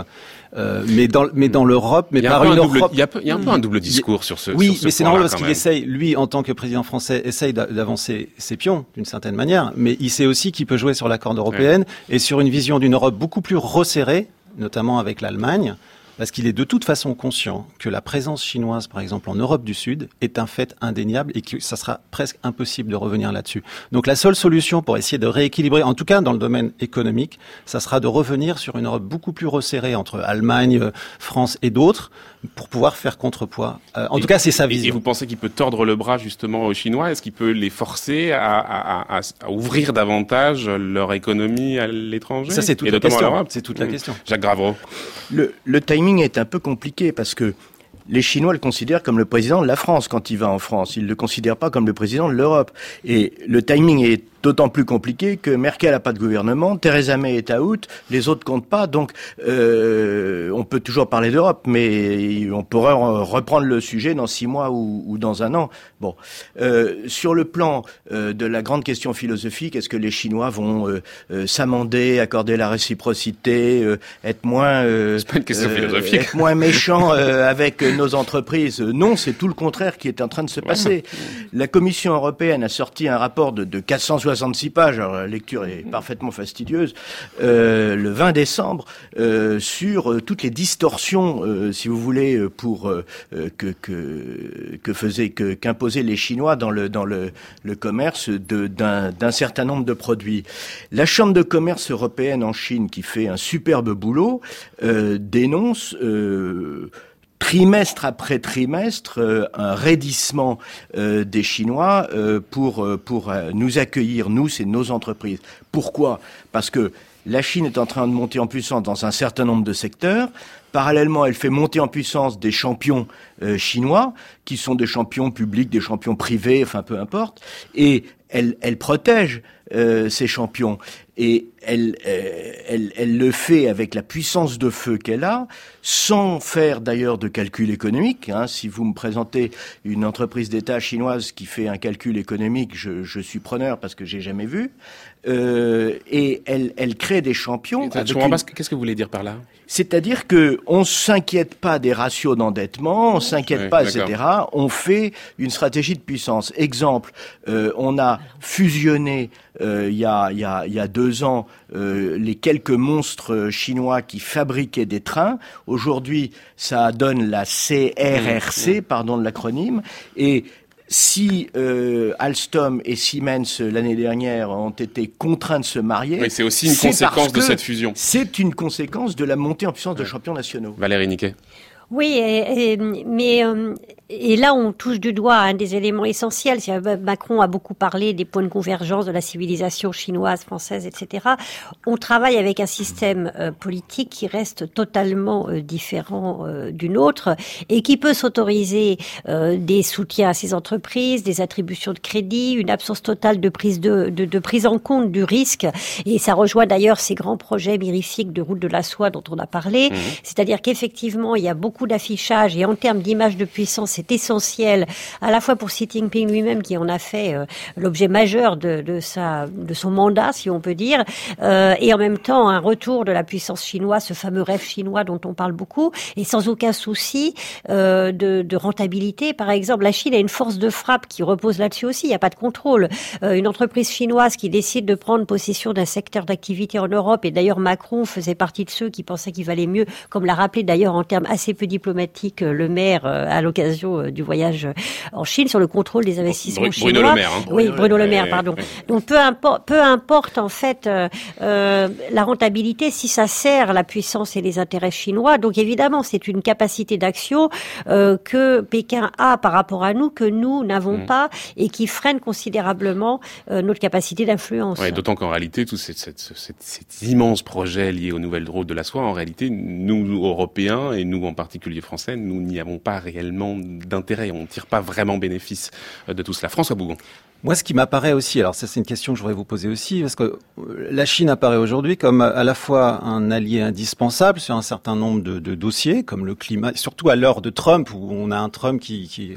Euh, mais dans mais dans l'Europe, mais par une Europe. Il y a, il y a un peu un double discours sur ce. Oui, sur mais c'est normal parce qu'il essaye, lui, en tant que président français, essaye d'avancer ses pions d'une certaine manière, mais il sait aussi qu'il peut jouer sur la corde européenne ouais. et sur une vision d'une Europe beaucoup plus resserrée, notamment avec l'Allemagne parce qu'il est de toute façon conscient que la présence chinoise, par exemple en Europe du Sud, est un fait indéniable et que ça sera presque impossible de revenir là-dessus. Donc la seule solution pour essayer de rééquilibrer, en tout cas dans le domaine économique, ça sera de revenir sur une Europe beaucoup plus resserrée entre Allemagne, euh, France et d'autres, pour pouvoir faire contrepoids. Euh, en et, tout cas, c'est sa vision. Et vous pensez qu'il peut tordre le bras justement aux Chinois? Est-ce qu'il peut les forcer à, à, à, à, ouvrir davantage leur économie à l'étranger? Ça, c'est toute, la question. C'est toute la mmh. question. Jacques Gravreau. Le, le timing est un peu compliqué parce que les Chinois le considèrent comme le président de la France quand il va en France. Ils ne le considèrent pas comme le président de l'Europe. Et le timing est d'autant plus compliqué que Merkel n'a pas de gouvernement, Theresa May est out, les autres comptent pas, donc euh, on peut toujours parler d'Europe, mais on pourrait reprendre le sujet dans six mois ou, ou dans un an. Bon, euh, sur le plan euh, de la grande question philosophique, est-ce que les Chinois vont euh, euh, s'amender, accorder la réciprocité, euh, être moins, pas une question philosophique. être moins méchants avec nos entreprises? Non, c'est tout le contraire qui est en train de se passer. La Commission européenne a sorti un rapport de, de 460 66 pages, alors la lecture est parfaitement fastidieuse, euh, le 20 décembre, euh, sur euh, toutes les distorsions, euh, si vous voulez, pour que, que, que faisaient, que qu'imposaient les Chinois dans le dans le, le commerce d'un certain nombre de produits. La Chambre de commerce européenne en Chine, qui fait un superbe boulot, dénonce trimestre après trimestre euh, un raidissement euh, des Chinois euh, pour pour nous accueillir nous c'est nos entreprises. Pourquoi? Parce que la Chine est en train de monter en puissance dans un certain nombre de secteurs, Parallèlement, elle fait monter en puissance des champions chinois, qui sont des champions publics, des champions privés, enfin peu importe, et elle, elle protège euh, ces champions. Et elle, euh, elle, elle, le fait avec la puissance de feu qu'elle a, sans faire d'ailleurs de calcul économique. Hein. Si vous me présentez une entreprise d'État chinoise qui fait un calcul économique, je, je suis preneur parce que j'ai jamais vu. Euh, et elle, elle crée des champions. Qu'est-ce que vous voulez dire par là C'est-à-dire que on s'inquiète pas des ratios d'endettement, on s'inquiète pas, etc. On fait une stratégie de puissance. Exemple, euh, on a fusionné euh, il, y a, y a, y a deux ans euh, les quelques monstres chinois qui fabriquaient des trains. Aujourd'hui, ça donne la CRRC, mmh, mmh. pardon de l'acronyme, et si euh, Alstom et Siemens l'année dernière ont été contraints de se marier, oui, c'est aussi une conséquence de cette fusion. C'est une conséquence de la montée en puissance de champions nationaux. Valérie Niquet. Oui, mais euh, et là on touche du doigt un des éléments essentiels. Macron a beaucoup parlé des points de convergence de la civilisation chinoise, française, etc. On travaille avec un système euh, politique qui reste totalement euh, différent du nôtre et qui peut s'autoriser des soutiens à ces entreprises, des attributions de crédit, une absence totale de prise de, de, de prise en compte du risque. Et ça rejoint d'ailleurs ces grands projets mirifiques de route de la soie dont on a parlé. Mmh. C'est-à-dire qu'effectivement il y a beaucoup d'affichage et en termes d'image de puissance, c'est essentiel à la fois pour Xi Jinping lui-même qui en a fait euh, l'objet majeur de, de, sa, de son mandat, si on peut dire, euh, et en même temps un retour de la puissance chinoise, ce fameux rêve chinois dont on parle beaucoup, et sans aucun souci euh, de, rentabilité. Par exemple, la Chine a une force de frappe qui repose là-dessus aussi. Il n'y a pas de contrôle. Une entreprise chinoise qui décide de prendre possession d'un secteur d'activité en Europe, et d'ailleurs Macron faisait partie de ceux qui pensaient qu'il valait mieux, comme l'a rappelé d'ailleurs en termes assez peu diplomatique euh, le maire euh, à l'occasion euh, du voyage en Chine sur le contrôle des investissements chinois. Bruno Le Maire. Hein. Oui, Bruno Le Maire, pardon. Donc peu importe, peu importe en fait euh, la rentabilité si ça sert la puissance et les intérêts chinois. Donc évidemment, c'est une capacité d'action euh, que Pékin a par rapport à nous que nous n'avons mmh. pas et qui freine considérablement euh, notre capacité d'influence. Ouais, D'autant qu'en réalité, tous ces, ces, ces, ces, immenses projets liés aux nouvelles routes de la soie, en réalité, nous Européens et nous en particulier français, nous n'y avons pas réellement d'intérêt. On ne tire pas vraiment bénéfice euh, de tout cela. François Bougon. Moi, ce qui m'apparaît aussi, alors ça c'est une question que je voudrais vous poser aussi, parce que euh, la Chine apparaît aujourd'hui comme à la fois un allié indispensable sur un certain nombre de, dossiers, comme le climat, surtout à l'heure de Trump, où on a un Trump qui, qui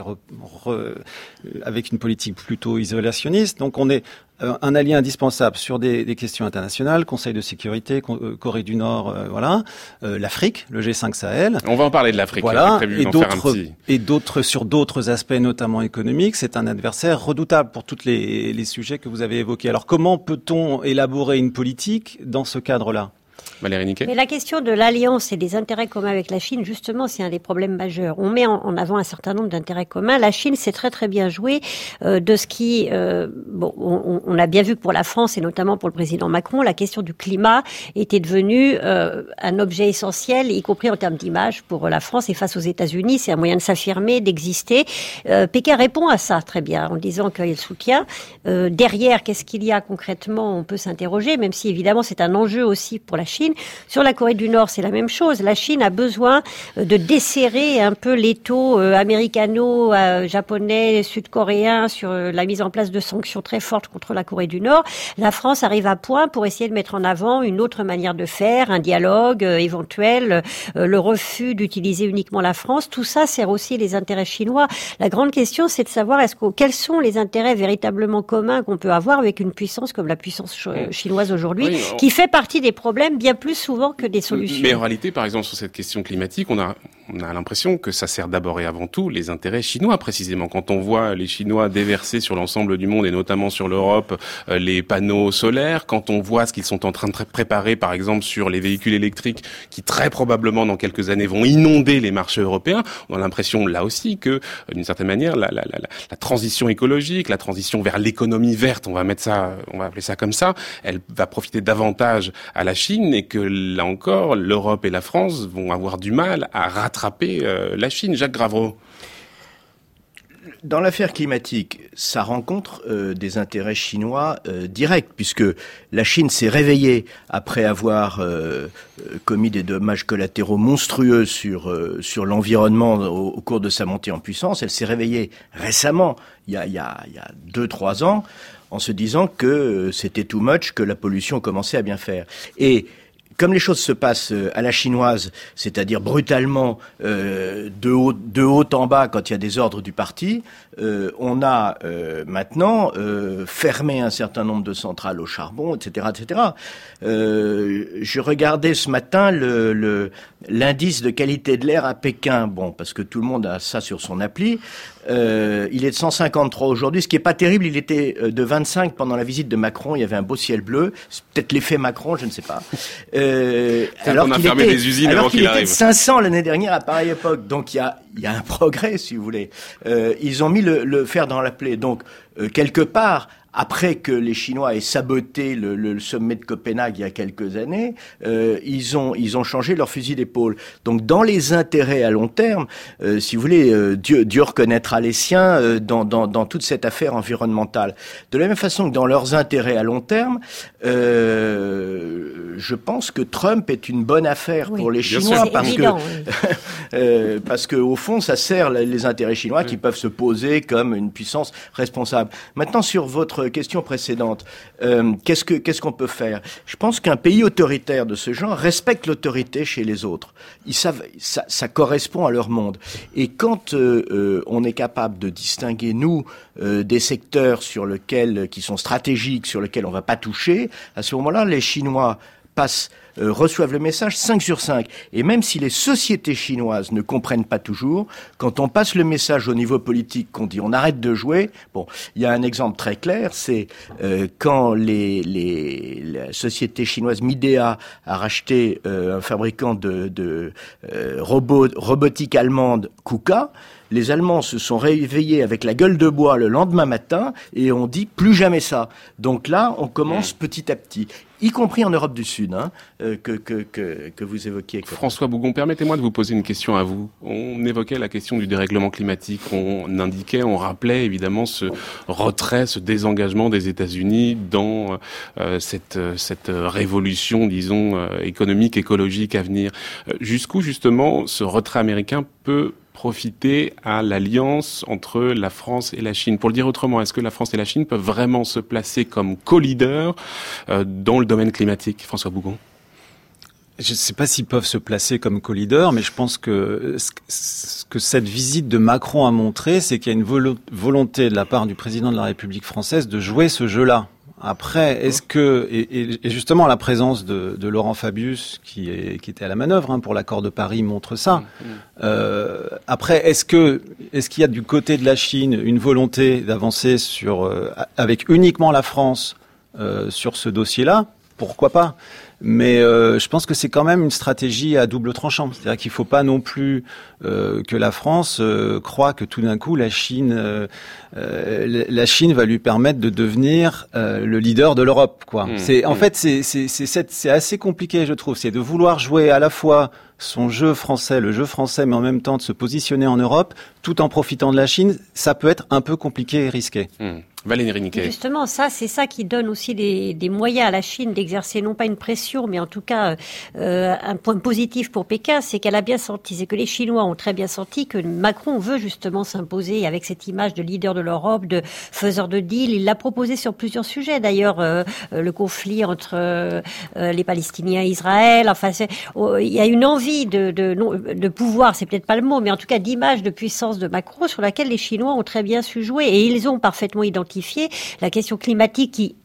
avec une politique plutôt isolationniste. Donc on est euh, un allié indispensable sur des, des, questions internationales, Conseil de sécurité, euh, Corée du Nord, euh, voilà, euh, l'Afrique, le G5 Sahel. On va en parler de l'Afrique. Voilà, et d'autres et d'autres sur d'autres aspects, notamment économiques. C'est un adversaire redoutable pour tous les, les sujets que vous avez évoqués. Alors comment peut-on élaborer une politique dans ce cadre-là? Mais la question de l'alliance et des intérêts communs avec la Chine, justement, c'est un des problèmes majeurs. On met en, avant un certain nombre d'intérêts communs. La Chine s'est très très bien joué euh, de ce qui, euh, bon, on, a bien vu que pour la France et notamment pour le président Macron, la question du climat était devenue euh, un objet essentiel, y compris en termes d'image pour la France et face aux États-Unis. C'est un moyen de s'affirmer, d'exister. Pékin répond à ça très bien en disant qu'il soutient. Derrière, qu'est-ce qu'il y a concrètement? On peut s'interroger, même si évidemment c'est un enjeu aussi pour la Chine. Sur la Corée du Nord, c'est la même chose. La Chine a besoin euh, de desserrer un peu l'étau euh, américano-japonais, euh, sud-coréen sur la mise en place de sanctions très fortes contre la Corée du Nord. La France arrive à point pour essayer de mettre en avant une autre manière de faire, un dialogue éventuel, le refus d'utiliser uniquement la France. Tout ça sert aussi les intérêts chinois. La grande question, c'est de savoir est-ce que, quels sont les intérêts véritablement communs qu'on peut avoir avec une puissance comme la puissance chinoise aujourd'hui, oui, qui fait partie des problèmes bien plus souvent que des solutions. Mais en réalité, par exemple, sur cette question climatique, on a, on a l'impression que ça sert d'abord et avant tout les intérêts chinois, précisément. Quand on voit les Chinois déverser sur l'ensemble du monde et notamment sur l'Europe euh, les panneaux solaires, quand on voit ce qu'ils sont en train de préparer, par exemple, sur les véhicules électriques qui très probablement dans quelques années vont inonder les marchés européens, on a l'impression là aussi que, euh, d'une certaine manière, la, la, la, la, transition écologique, la transition vers l'économie verte, on va mettre ça, on va appeler ça comme ça, elle va profiter davantage à la Chine et que là encore, l'Europe et la France vont avoir du mal à rattraper euh, la Chine. Jacques Gravreau. dans l'affaire climatique, ça rencontre euh, des intérêts chinois euh, directs, puisque la Chine s'est réveillée après avoir commis des dommages collatéraux monstrueux sur, sur l'environnement au, cours de sa montée en puissance. Elle s'est réveillée récemment, il y a, il y a, y a deux, trois ans, en se disant que c'était too much, que la pollution commençait à bien faire. Et comme les choses se passent euh, à la chinoise, c'est-à-dire brutalement euh, de, haut, de haut en bas quand il y a des ordres du parti, euh, on a maintenant fermé un certain nombre de centrales au charbon, etc., etc. je regardais ce matin l'indice de qualité de l'air à Pékin, bon, parce que tout le monde a ça sur son appli. Euh, il est de 153 aujourd'hui, ce qui est pas terrible. Il était euh, de 25 pendant la visite de Macron. Il y avait un beau ciel bleu. C'est peut-être l'effet Macron, je ne sais pas. Euh, alors qu'il était, des usines alors qu'il était de 500 l'année dernière à pareille époque. Donc il y a, y a un progrès, si vous voulez. Euh, ils ont mis le, le fer dans la plaie. Donc euh, quelque part, après que les Chinois aient saboté le, le, sommet de Copenhague il y a quelques années, euh, ils ont ils ont changé leur fusil d'épaule. Donc dans les intérêts à long terme, euh, si vous voulez, euh, Dieu, Dieu reconnaîtra les siens euh, dans, dans, dans toute cette affaire environnementale. De la même façon que dans leurs intérêts à long terme, je pense que Trump est une bonne affaire pour les Chinois parce que parce que au fond ça sert les intérêts chinois qui peuvent se poser comme une puissance responsable. Maintenant sur votre question précédente, euh, qu'est-ce que qu'est-ce qu'on peut faire? Je pense qu'un pays autoritaire de ce genre respecte l'autorité chez les autres. Ils savent, ça, correspond à leur monde. Et quand euh, euh, on est capable de distinguer nous des secteurs sur lesquels qui sont stratégiques, sur lesquels on va pas toucher, à ce moment-là, les Chinois passent euh, reçoivent le message 5 sur 5. Et même si les sociétés chinoises ne comprennent pas toujours, quand on passe le message au niveau politique, qu'on dit on arrête de jouer, bon, il y a un exemple très clair, c'est euh, quand les, les, la société chinoise Midea a racheté euh, un fabricant de, robotique allemande KUKA, les Allemands se sont réveillés avec la gueule de bois le lendemain matin et on dit plus jamais ça. Donc là, on commence petit à petit y compris en Europe du Sud, hein, euh, que, que, que, que, vous évoquiez. François Bougon, permettez-moi de vous poser une question à vous. On évoquait la question du dérèglement climatique, on indiquait, on rappelait évidemment ce retrait, ce désengagement des États-Unis dans euh, cette, cette révolution, disons, euh, économique, écologique à venir. Jusqu'où justement ce retrait américain peut profiter à l'alliance entre la France et la Chine. Pour le dire autrement, est-ce que la France et la Chine peuvent vraiment se placer comme co-leaders euh, dans le domaine climatique, François Bougon? Je ne sais pas s'ils peuvent se placer comme co-leader, mais je pense que ce que cette visite de Macron a montré, c'est qu'il y a une volonté de la part du président de la République française de jouer ce jeu-là. Après, est-ce que et, et, justement la présence de, de Laurent Fabius, qui, est, qui était à la manœuvre hein, pour l'accord de Paris, montre ça. Mmh, mmh. Euh, après, est-ce que est-ce qu'il y a du côté de la Chine une volonté d'avancer sur euh, avec uniquement la France euh, sur ce dossier-là? Pourquoi pas? Mais euh, je pense que c'est quand même une stratégie à double tranchant. C'est-à-dire qu'il ne faut pas non plus euh, que la France euh, croit que tout d'un coup la Chine, euh, euh, la Chine va lui permettre de devenir le leader de l'Europe. Quoi. Mmh. c'est en mmh. fait c'est c'est c'est assez compliqué, je trouve. C'est de vouloir jouer à la fois son jeu français, le jeu français, mais en même temps de se positionner en Europe, tout en profitant de la Chine, ça peut être un peu compliqué et risqué. Mmh. Valérie Justement, ça, c'est ça qui donne aussi des, moyens à la Chine d'exercer non pas une pression, mais en tout cas euh, un point positif pour Pékin, c'est qu'elle a bien senti, c'est que les Chinois ont très bien senti que Macron veut justement s'imposer avec cette image de leader de l'Europe, de faiseur de deal. Il l'a proposé sur plusieurs sujets, d'ailleurs, euh, le conflit entre euh, les Palestiniens et Israël. Enfin, oh, il y a une envie de, de pouvoir, c'est peut-être pas le mot, mais en tout cas d'image, de puissance de Macron sur laquelle les Chinois ont très bien su jouer et ils ont parfaitement identifié la question climatique qui,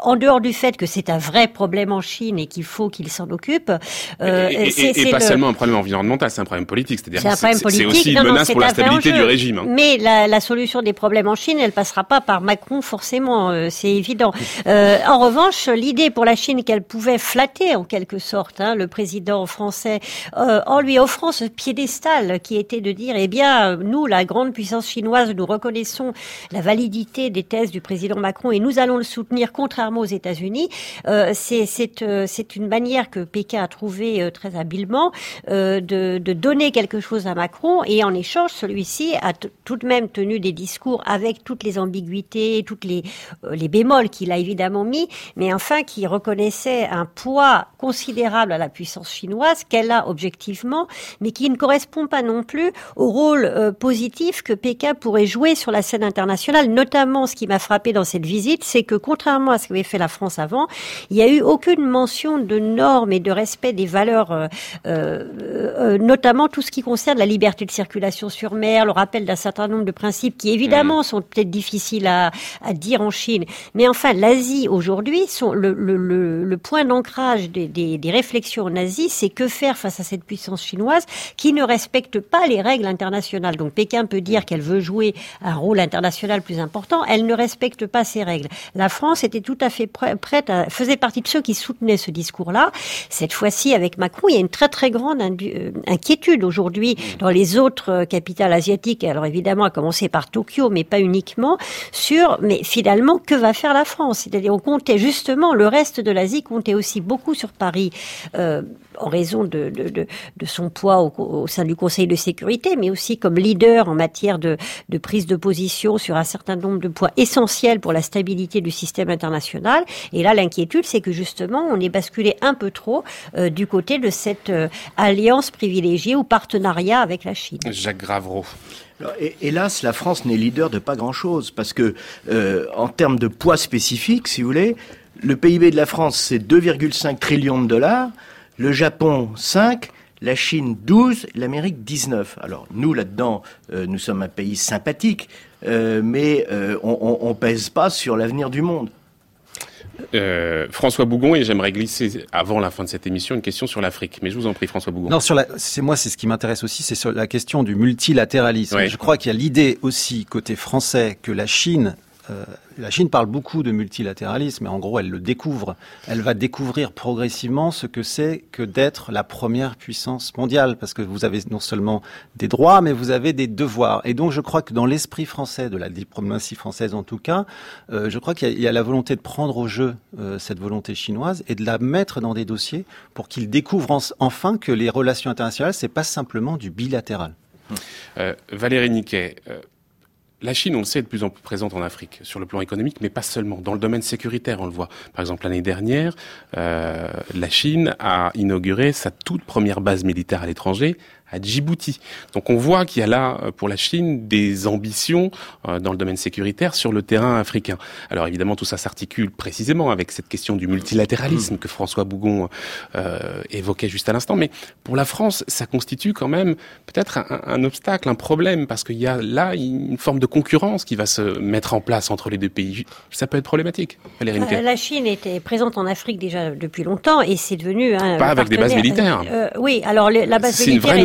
en dehors du fait que c'est un vrai problème en Chine et qu'il faut qu'il s'en occupe. Euh, et, et, pas seulement un problème environnemental, c'est un problème politique. C'est-à-dire c'est aussi une menace pour la stabilité du régime. Hein. Mais la, la, solution des problèmes en Chine, elle passera pas par Macron forcément, euh, c'est évident. Euh, en revanche, l'idée pour la Chine qu'elle pouvait flatter en quelque sorte hein, le président français euh, en lui offrant ce piédestal qui était de dire, eh bien, nous, la grande puissance chinoise, nous reconnaissons la validité des thèse du président Macron et nous allons le soutenir contrairement aux États-Unis. Euh, c'est euh, c'est une manière que Pékin a trouvée très habilement de, donner quelque chose à Macron et en échange, celui-ci a tout de même tenu des discours avec toutes les ambiguïtés, toutes les, les bémols qu'il a évidemment mis, mais enfin qui reconnaissait un poids considérable à la puissance chinoise qu'elle a objectivement, mais qui ne correspond pas non plus au rôle positif que Pékin pourrait jouer sur la scène internationale. Notamment, ce qui m'a frappé dans cette visite, c'est que contrairement à ce qu'avait fait la France avant, il n'y a eu aucune mention de normes et de respect des valeurs, euh, euh, euh, notamment tout ce qui concerne la liberté de circulation sur mer, le rappel d'un certain nombre de principes qui évidemment mmh. sont peut-être difficiles à, à, dire en Chine. Mais enfin, l'Asie aujourd'hui, le, le, le, point d'ancrage des, des, des réflexions nazies, c'est que faire face à cette puissance chinoise qui ne respecte pas les règles internationales. Donc Pékin peut dire qu'elle veut jouer un rôle international plus important, elle ne respecte pas ces règles. La France était tout à fait prête, à, faisait partie de ceux qui soutenaient ce discours-là. Cette fois-ci, avec Macron, il y a une très très grande euh, inquiétude aujourd'hui dans les autres euh, capitales asiatiques. Alors évidemment, à commencer par Tokyo, mais pas uniquement, sur, mais finalement, que va faire la France? C'est-à-dire, on comptait justement, le reste de l'Asie comptait aussi beaucoup sur Paris. Euh, en raison de, de, de, de son poids au, au, sein du Conseil de sécurité, mais aussi comme leader en matière de, de prise de position sur un certain nombre de points essentiels pour la stabilité du système international. Et là, l'inquiétude, c'est que justement, on est basculé un peu trop euh, du côté de cette euh, alliance privilégiée ou partenariat avec la Chine. Jacques Gravreau. hélas, la France n'est leader de pas grand-chose parce que euh, en termes de poids spécifique, si vous voulez, le PIB de la France c'est 2,5 trillions de dollars le Japon 5, la Chine 12, l'Amérique 19. Alors nous là-dedans, euh, nous sommes un pays sympathique, euh, mais euh, on, on, pèse pas sur l'avenir du monde. François Bougon, et j'aimerais glisser avant la fin de cette émission une question sur l'Afrique. Mais je vous en prie, François Bougon. Non, sur la, c'est moi, c'est ce qui m'intéresse aussi, c'est sur la question du multilatéralisme. Je crois qu'il y a l'idée aussi côté français que la Chine euh, la Chine parle beaucoup de multilatéralisme, mais en gros, elle le découvre. Elle va découvrir progressivement ce que c'est que d'être la première puissance mondiale, parce que vous avez non seulement des droits, mais vous avez des devoirs. Et donc, je crois que dans l'esprit français, de la diplomatie française en tout cas, euh, je crois qu'il y, a la volonté de prendre au jeu euh, cette volonté chinoise et de la mettre dans des dossiers pour qu'ils découvrent enfin que les relations internationales, c'est pas simplement du bilatéral. Valérie Niquet, la Chine, on le sait, est de plus en plus présente en Afrique, sur le plan économique, mais pas seulement. Dans le domaine sécuritaire, on le voit. Par exemple, l'année dernière, euh, la Chine a inauguré sa toute première base militaire à l'étranger à Djibouti. Donc on voit qu'il y a là euh, pour la Chine des ambitions euh, dans le domaine sécuritaire sur le terrain africain. Alors évidemment tout ça s'articule précisément avec cette question du multilatéralisme mm. que François Bougon euh, évoquait juste à l'instant. Mais pour la France, ça constitue quand même peut-être un, un, obstacle, un problème parce qu'il y a là une forme de concurrence qui va se mettre en place entre les deux pays. Ça peut être problématique. Valérie euh, la Chine était présente en Afrique déjà depuis longtemps et c'est devenu un pas avec des bases militaires. Euh, oui, alors la base militaire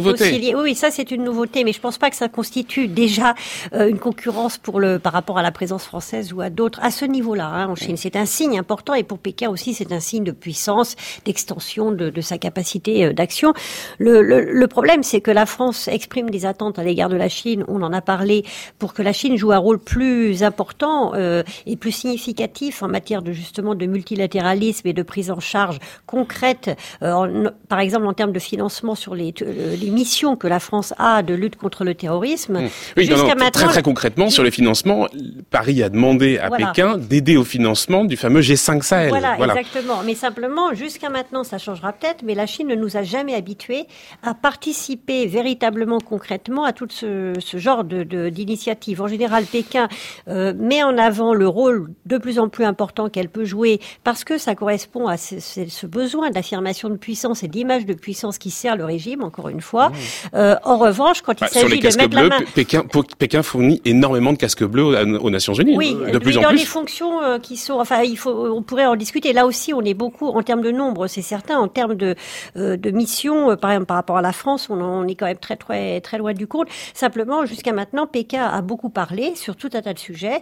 oui, ça c'est une nouveauté, mais je pense pas que ça constitue déjà euh, une concurrence pour le par rapport à la présence française ou à d'autres à ce niveau-là hein, en Chine. C'est un signe important et pour Pékin aussi c'est un signe de puissance, d'extension de, de, sa capacité euh, d'action. Le, le, le, problème c'est que la France exprime des attentes à l'égard de la Chine. On en a parlé pour que la Chine joue un rôle plus important euh, et plus significatif en matière de justement de multilatéralisme et de prise en charge concrète, en, par exemple en termes de financement sur les, les mission que la France a de lutte contre le terrorisme. Mmh. Oui, maintenant, très très concrètement sur les financements, Paris a demandé à Pékin d'aider au financement du fameux G5 Sahel. Voilà, exactement. Mais simplement, jusqu'à maintenant, ça changera peut-être, mais la Chine ne nous a jamais habitués à participer véritablement concrètement à tout ce, ce genre de d'initiatives. En général, Pékin euh, met en avant le rôle de plus en plus important qu'elle peut jouer parce que ça correspond à ce, ce besoin d'affirmation de puissance et d'image de puissance qui sert le régime, encore une fois. Euh, en revanche, quand il bah, s'agit de mettre bleus, la main... Pékin, Pékin fournit énormément de casques bleus aux, Nations Unies. Oui, de plus en dans les fonctions euh, qui sont, enfin, il faut, on pourrait en discuter. Là aussi, on est beaucoup en termes de nombre, c'est certain. En termes de euh, de missions, par exemple, par rapport à la France, on, on, est quand même très très très loin du compte. Simplement, jusqu'à maintenant, Pékin a beaucoup parlé sur tout un tas de sujets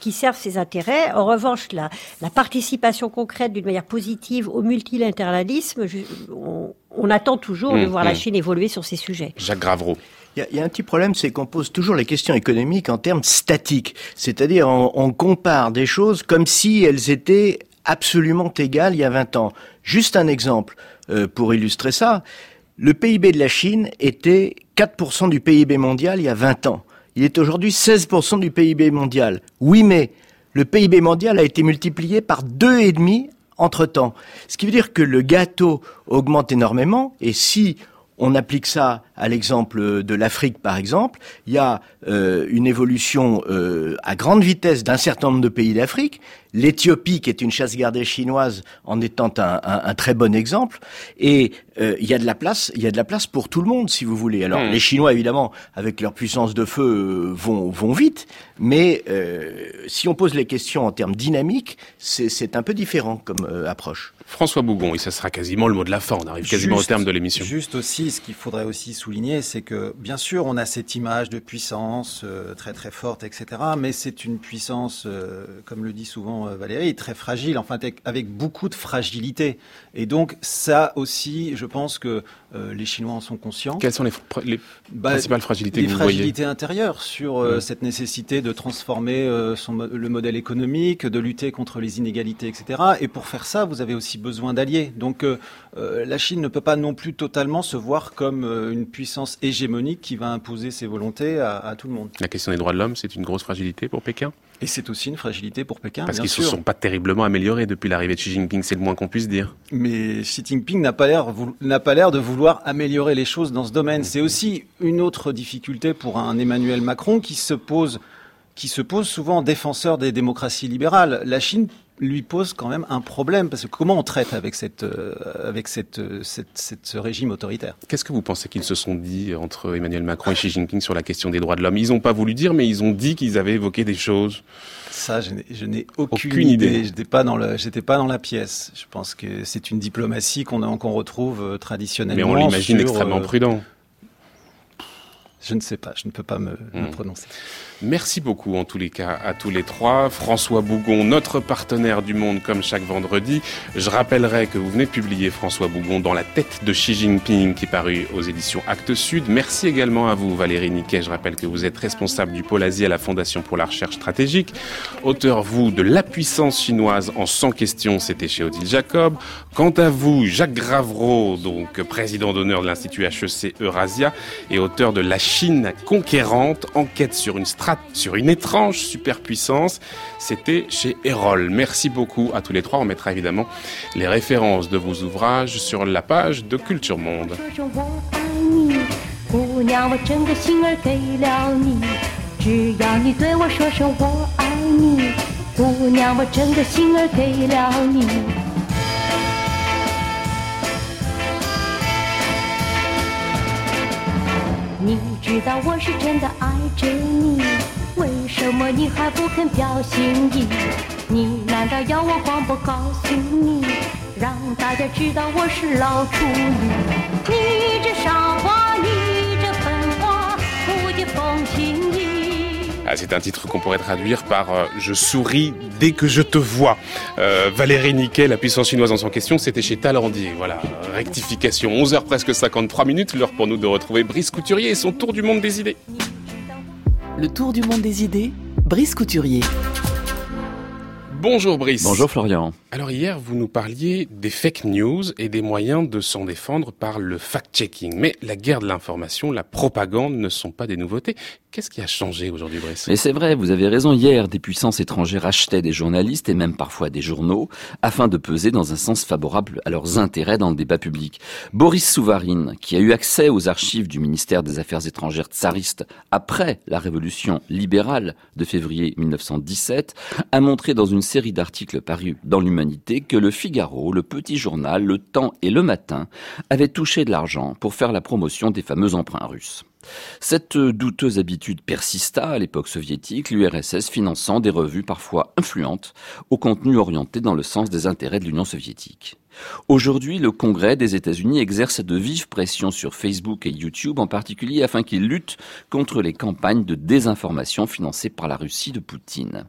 qui servent ses intérêts. En revanche, la, la participation concrète d'une manière positive au multilatéralisme, on, on attend toujours de mmh, voir la mmh. Chine évoluer sur ces sujets. Jacques Gravreau. Il y, a un petit problème, c'est qu'on pose toujours les questions économiques en termes statiques. C'est-à-dire, on, on compare des choses comme si elles étaient absolument égal il y a 20 ans. Juste un exemple euh, pour illustrer ça. Le PIB de la Chine était 4% du PIB mondial il y a 20 ans. Il est aujourd'hui 16% du PIB mondial. Oui, mais le PIB mondial a été multiplié par deux et demi entre temps. Ce qui veut dire que le gâteau augmente énormément et si on applique ça à l'exemple de l'Afrique, par exemple, il y a euh, une évolution euh, à grande vitesse d'un certain nombre de pays d'Afrique. L'Éthiopie, qui est une chasse gardée chinoise, en étant un, très bon exemple. Et euh, il y a de la place, il y a de la place pour tout le monde, si vous voulez. Alors, hmm. les Chinois, évidemment, avec leur puissance de feu, vont, vont vite. Mais si on pose les questions en termes dynamiques, c'est un peu différent comme approche. François Bougon, et ça sera quasiment le mot de la fin. On arrive quasiment au terme de l'émission. Juste aussi, ce qu'il faudrait aussi souligner, c'est que bien sûr, on a cette image de puissance euh, très très forte, etc. Mais c'est une puissance, euh, comme le dit souvent euh, Valérie, très fragile, enfin avec beaucoup de fragilité. Et donc ça aussi, je pense que les Chinois en sont conscients. Quelles sont les, bah, principales fragilités Les que vous fragilités intérieures sur cette nécessité de transformer son, le modèle économique, de lutter contre les inégalités, etc. Et pour faire ça, vous avez aussi besoin d'alliés. Donc la Chine ne peut pas non plus totalement se voir comme une puissance hégémonique qui va imposer ses volontés à, tout le monde. La question des droits de l'homme, c'est une grosse fragilité pour Pékin? Et c'est aussi une fragilité pour Pékin. Parce qu'ils ne se sont pas terriblement améliorés depuis l'arrivée de Xi Jinping, c'est le moins qu'on puisse dire. Mais Xi Jinping n'a pas l'air de vouloir améliorer les choses dans ce domaine. C'est aussi une autre difficulté pour un Emmanuel Macron qui se pose qui se pose souvent défenseur des démocraties libérales. La Chine lui pose quand même un problème parce que comment on traite avec cette euh, avec cette, euh, cette, cette, ce régime autoritaire? Qu'est-ce que vous pensez qu'ils se sont dit entre Emmanuel Macron et Xi Jinping sur la question des droits de l'homme? Ils n'ont pas voulu dire, mais ils ont dit qu'ils avaient évoqué des choses. Ça, je n'ai aucune, idée. J'étais pas dans le, j'étais pas dans la pièce. Je pense que c'est une diplomatie qu'on qu'on retrouve traditionnellement. Mais on l'imagine extrêmement euh, prudent. Je ne sais pas, je ne peux pas me, me hmm. prononcer. Merci beaucoup en tous les cas à tous les trois. François Bougon, notre partenaire du monde comme chaque vendredi. Je rappellerai que vous venez de publier François Bougon dans la tête de Xi Jinping qui est paru aux éditions Actes Sud. Merci également à vous Valérie Niquet. Je rappelle que vous êtes responsable du pôle Asie à la Fondation pour la recherche stratégique. Auteur vous de La puissance chinoise en 100 questions, c'était chez Odile Jacob. Quant à vous, Jacques Gravreau, donc président d'honneur de l'Institut HEC Eurasia et auteur de La Chine conquérante, enquête sur une stratégie sur une étrange superpuissance. C'était chez Erol. Merci beaucoup à tous les trois. On mettra évidemment les références de vos ouvrages sur la page de Culture Monde. 你知道我是真的爱着你为什么你还不肯表心意你？难道要我广播告诉你让大家知道我是老处女？你这傻瓜你这笨瓜不解风情。C'est un titre qu'on pourrait traduire par euh, Je souris dès que je te vois. Euh, Valérie Niquet, la puissance chinoise en son question, c'était chez Talandier. Voilà, rectification. 11h presque 53 minutes, l'heure pour nous de retrouver Brice Couturier et son tour du monde des idées. Le tour du monde des idées, Brice Couturier. Bonjour Brice. Bonjour Florian. Alors hier, vous nous parliez des fake news et des moyens de s'en défendre par le fact-checking. Mais la guerre de l'information, la propagande ne sont pas des nouveautés. Qu'est-ce qui a changé aujourd'hui, Brice? Mais c'est vrai, vous avez raison. Hier, des puissances étrangères achetaient des journalistes et même parfois des journaux afin de peser dans un sens favorable à leurs intérêts dans le débat public. Boris Souvarine, qui a eu accès aux archives du ministère des Affaires étrangères tsariste après la révolution libérale de février 1917, a montré dans une série d'articles parus dans l'Humanité que le Figaro, le Petit Journal, le Temps et le Matin avaient touché de l'argent pour faire la promotion des fameux emprunts russes. Cette douteuse habitude persista à l'époque soviétique, l'URSS finançant des revues parfois influentes au contenu orienté dans le sens des intérêts de l'Union soviétique. Aujourd'hui, le Congrès des États-Unis exerce de vives pressions sur Facebook et YouTube en particulier afin qu'ils luttent contre les campagnes de désinformation financées par la Russie de Poutine.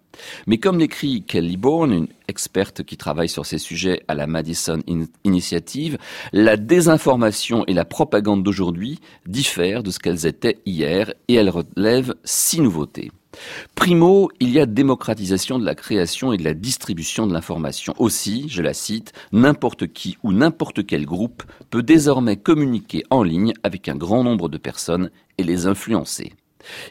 Mais comme l'écrit Kelly Bourne, une experte qui travaille sur ces sujets à la Madison Initiative, la désinformation et la propagande d'aujourd'hui diffèrent de ce qu'elles étaient hier et elles relèvent six nouveautés. Primo, il y a démocratisation de la création et de la distribution de l'information. Aussi, je la cite, n'importe qui ou n'importe quel groupe peut désormais communiquer en ligne avec un grand nombre de personnes et les influencer.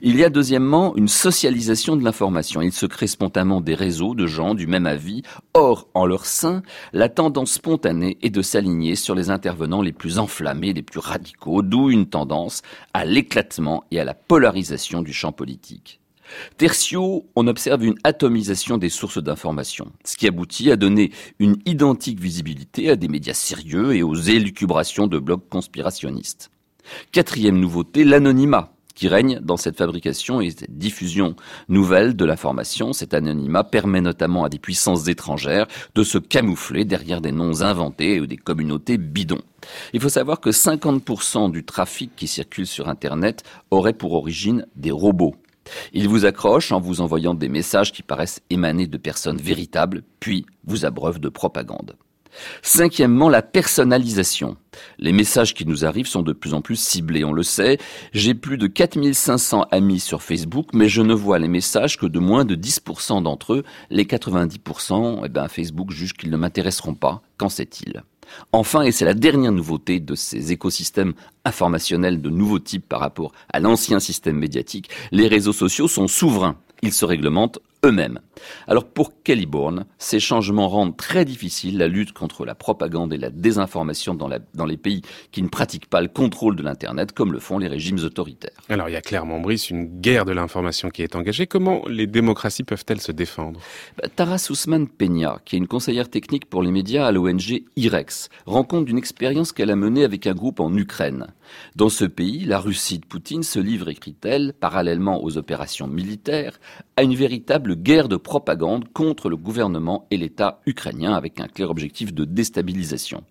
Il y a deuxièmement une socialisation de l'information. Il se crée spontanément des réseaux de gens du même avis. Or, en leur sein, la tendance spontanée est de s'aligner sur les intervenants les plus enflammés, les plus radicaux, d'où une tendance à l'éclatement et à la polarisation du champ politique. Tertio, on observe une atomisation des sources d'information, ce qui aboutit à donner une identique visibilité à des médias sérieux et aux élucubrations de blogs conspirationnistes. Quatrième nouveauté, l'anonymat qui règne dans cette fabrication et cette diffusion nouvelle de l'information. Cet anonymat permet notamment à des puissances étrangères de se camoufler derrière des noms inventés ou des communautés bidons. Il faut savoir que 50% du trafic qui circule sur Internet aurait pour origine des robots. Il vous accroche en vous envoyant des messages qui paraissent émaner de personnes véritables, puis vous abreuve de propagande. Cinquièmement, la personnalisation. Les messages qui nous arrivent sont de plus en plus ciblés, on le sait. J'ai plus de 4500 amis sur Facebook, mais je ne vois les messages que de moins de 10% d'entre eux. Les 90%, eh ben, Facebook juge qu'ils ne m'intéresseront pas. Qu'en sait-il? Enfin, et c'est la dernière nouveauté de ces écosystèmes informationnels de nouveau type par rapport à l'ancien système médiatique, les réseaux sociaux sont souverains. Ils se réglementent eux-mêmes. Alors pour Kelly Bourne, ces changements rendent très difficile la lutte contre la propagande et la désinformation dans, dans les pays qui ne pratiquent pas le contrôle de l'Internet comme le font les régimes autoritaires. Alors il y a clairement, Brice, une guerre de l'information qui est engagée. Comment les démocraties peuvent-elles se défendre? Bah, Taras Ousmane Peña, qui est une conseillère technique pour les médias à l'ONG IREX, rend compte d'une expérience qu'elle a menée avec un groupe en Ukraine. Dans ce pays, la Russie de Poutine se livre, écrit-elle, parallèlement aux opérations militaires, à une véritable guerre de propagande contre le gouvernement et l'État ukrainien avec un clair objectif de déstabilisation.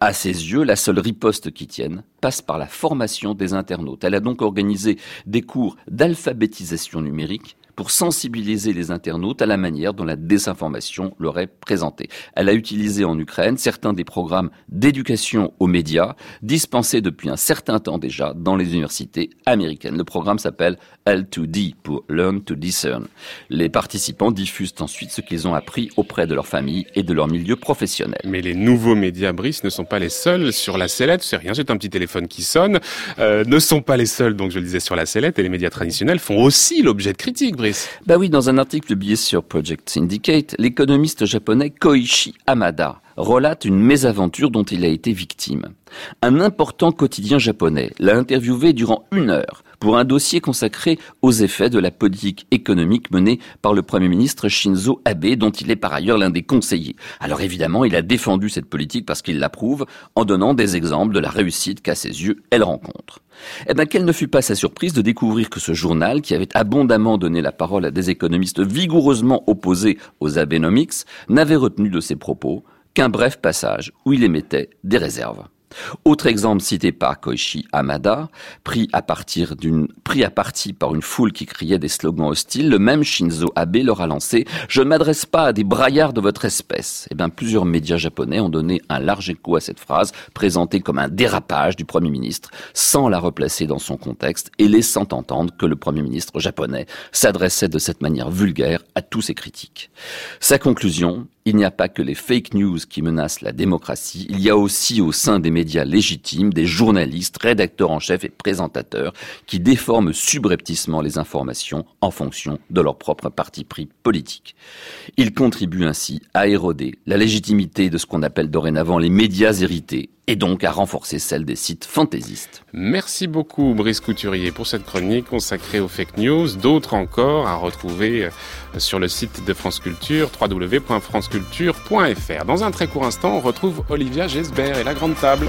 À ses yeux, la seule riposte qui tienne passe par la formation des internautes. Elle a donc organisé des cours d'alphabétisation numérique pour sensibiliser les internautes à la manière dont la désinformation leur est présentée. Elle a utilisé en Ukraine certains des programmes d'éducation aux médias dispensés depuis un certain temps déjà dans les universités américaines. Le programme s'appelle L2D pour Learn to Discern. Les participants diffusent ensuite ce qu'ils ont appris auprès de leur famille et de leur milieu professionnel. Mais les nouveaux médias, Brice, ne sont pas les seuls sur la sellette. C'est rien, c'est un petit téléphone qui sonne. Euh, ne sont pas les seuls, donc je le disais, sur la sellette. Et les médias traditionnels font aussi l'objet de critiques, Brice. Bah oui, dans un article publié sur Project Syndicate, l'économiste japonais Koichi Hamada relate une mésaventure dont il a été victime. Un important quotidien japonais l'a interviewé durant une heure pour un dossier consacré aux effets de la politique économique menée par le Premier ministre Shinzo Abe, dont il est par ailleurs l'un des conseillers. Alors évidemment, il a défendu cette politique parce qu'il l'approuve en donnant des exemples de la réussite qu'à ses yeux elle rencontre. Eh bien, quelle ne fut pas sa surprise de découvrir que ce journal, qui avait abondamment donné la parole à des économistes vigoureusement opposés aux Abenomics, n'avait retenu de ses propos qu'un bref passage où il émettait des réserves. Autre exemple cité par Koichi Hamada, pris à partir d'une, pris à partie par une foule qui criait des slogans hostiles, le même Shinzo Abe leur a lancé Je ne m'adresse pas à des braillards de votre espèce. Eh bien, plusieurs médias japonais ont donné un large écho à cette phrase, présentée comme un dérapage du Premier ministre, sans la replacer dans son contexte et laissant entendre que le Premier ministre japonais s'adressait de cette manière vulgaire à tous ses critiques. Sa conclusion, il n'y a pas que les fake news qui menacent la démocratie, il y a aussi au sein des médias légitimes des journalistes, rédacteurs en chef et présentateurs qui déforment subrepticement les informations en fonction de leur propre parti pris politique. Ils contribuent ainsi à éroder la légitimité de ce qu'on appelle dorénavant les médias hérités et donc à renforcer celle des sites fantaisistes. Merci beaucoup Brice Couturier pour cette chronique consacrée aux fake news, d'autres encore à retrouver euh, sur le site de France Culture, Dans un très court instant, on retrouve Olivia Gesbert et la grande table.